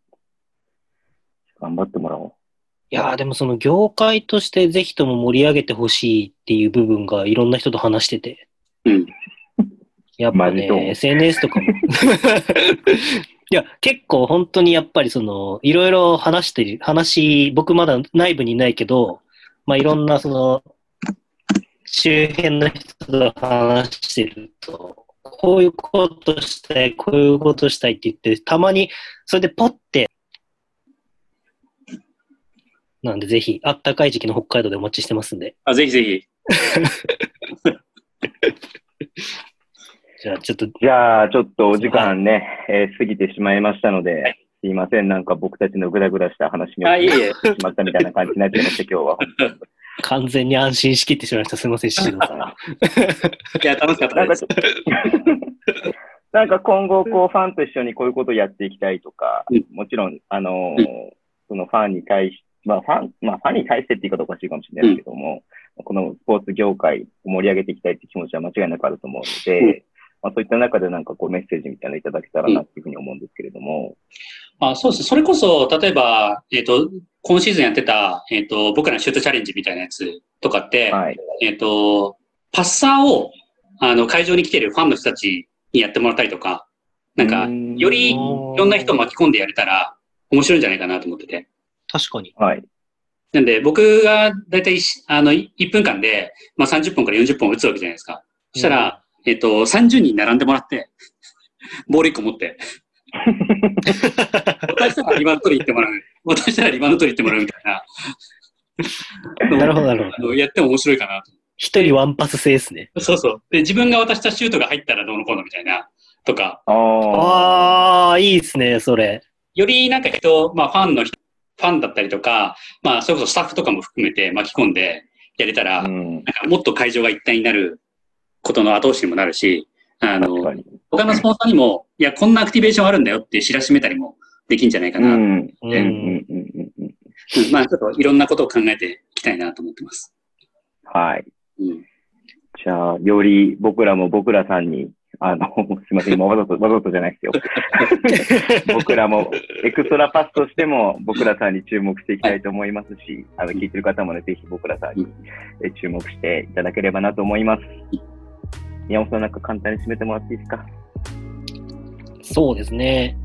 頑張ってもらおう。いやーでもその業界としてぜひとも盛り上げてほしいっていう部分がいろんな人と話してて。うん。やっぱね、SNS とかも。いや、結構本当にやっぱりその、いろいろ話してる、話、僕まだ内部にいないけど、まあいろんなその、周辺の人と話してると、こういうことしたい、こういうことしたいって言って、たまにそれでポッて、なんでぜひ、あったかい時期の北海道でお待ちしてますんで。あ、ぜひぜひ。じゃあちょっと、じゃあ、ちょっとお時間ね、えー過ぎてしまいましたので、すいません、なんか僕たちのグダグダした話にあ、いえいえ。しまったみたいな感じになっちゃいました、今日は。完全に安心しきってしまいました。すみません、シドさん。いや、楽しかったですなんか今後、こう、ファンと一緒にこういうことをやっていきたいとか、うんもちろん、あのーそのファンに対し、まあ、ファン、まあ、ファンに対してって言い方おかしいかもしれないですけども、このスポーツ業界を盛り上げていきたいって気持ちは間違いなくあると思うので、うんまあ、そういった中でなんかこうメッセージみたいなのいただけたらなっていうふうに思うんですけれども、あそうですね。それこそ、例えば、えっ、と、今シーズンやってた、えっ、と、僕らのシュートチャレンジみたいなやつとかって、はい。えっ、と、パッサーを、あの、会場に来てるファンの人たちにやってもらったりとか、なんか、うんよりいろんな人を巻き込んでやれたら面白いんじゃないかなと思ってて。確かに。はい。なんで、僕がだいたいあの、い1分間で、まあ30本から40本打つわけじゃないですか。そしたら、えっ、と、30人並んでもらって、ボール1個持って、渡したらリバウンド取りに行ってもらう。渡したらリバウンド取りに行ってもらうみたいな。なるほど、なるほど。あのやっても面白いかなと。一人ワンパス制ですね。そうそう。で、自分が渡したシュートが入ったらどうのこうのみたいな、とか、ああ。ああ、いいですね、それ。よりなんか人、まあファンの人、ファンだったりとか、まあそれこそスタッフとかも含めて巻き込んでやれたら、うん。なんかもっと会場が一体になることの後押しにもなるし、あの。他のスポンサーにも、いや、こんなアクティベーションあるんだよって知らしめたりもできんじゃないかな。うん。うんう。うんん。うん。うん。うん。まあちょっといろんなことを考えていきたいなと思ってます。はい。うん。じゃあ、より僕らも僕らさんに、あの、すいません、今わざと、わざとじゃないですよ。僕らも、エクストラパスとしても、僕らさんに注目していきたいと思いますし、あの、聞いてる方もね、ぜひ僕らさんにえ注目していただければなと思います。宮本さん、なんか簡単に締めてもらっていいですか？そうですね。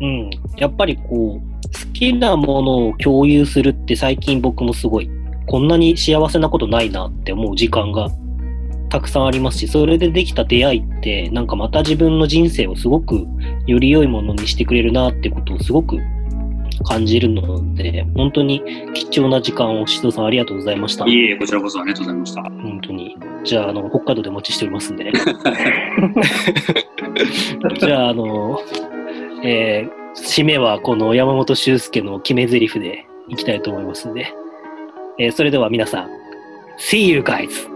うん。やっぱりこう、好きなものを共有するって最近僕もすごい、こんなに幸せなことないなって思う時間がたくさんありますし、それでできた出会いって、なんかまた自分の人生をすごくより良いものにしてくれるなってことをすごく感じるので、本当に貴重な時間を、しどさんありがとうございました。いえいえ、こちらこそありがとうございました。本当に。じゃあ、あの、北海道でお待ちしておりますんでね。じゃあ、あの、えー締めはこの山本修介の決め台詞でいきたいと思いますんで。えーそれでは皆さん、See you guys!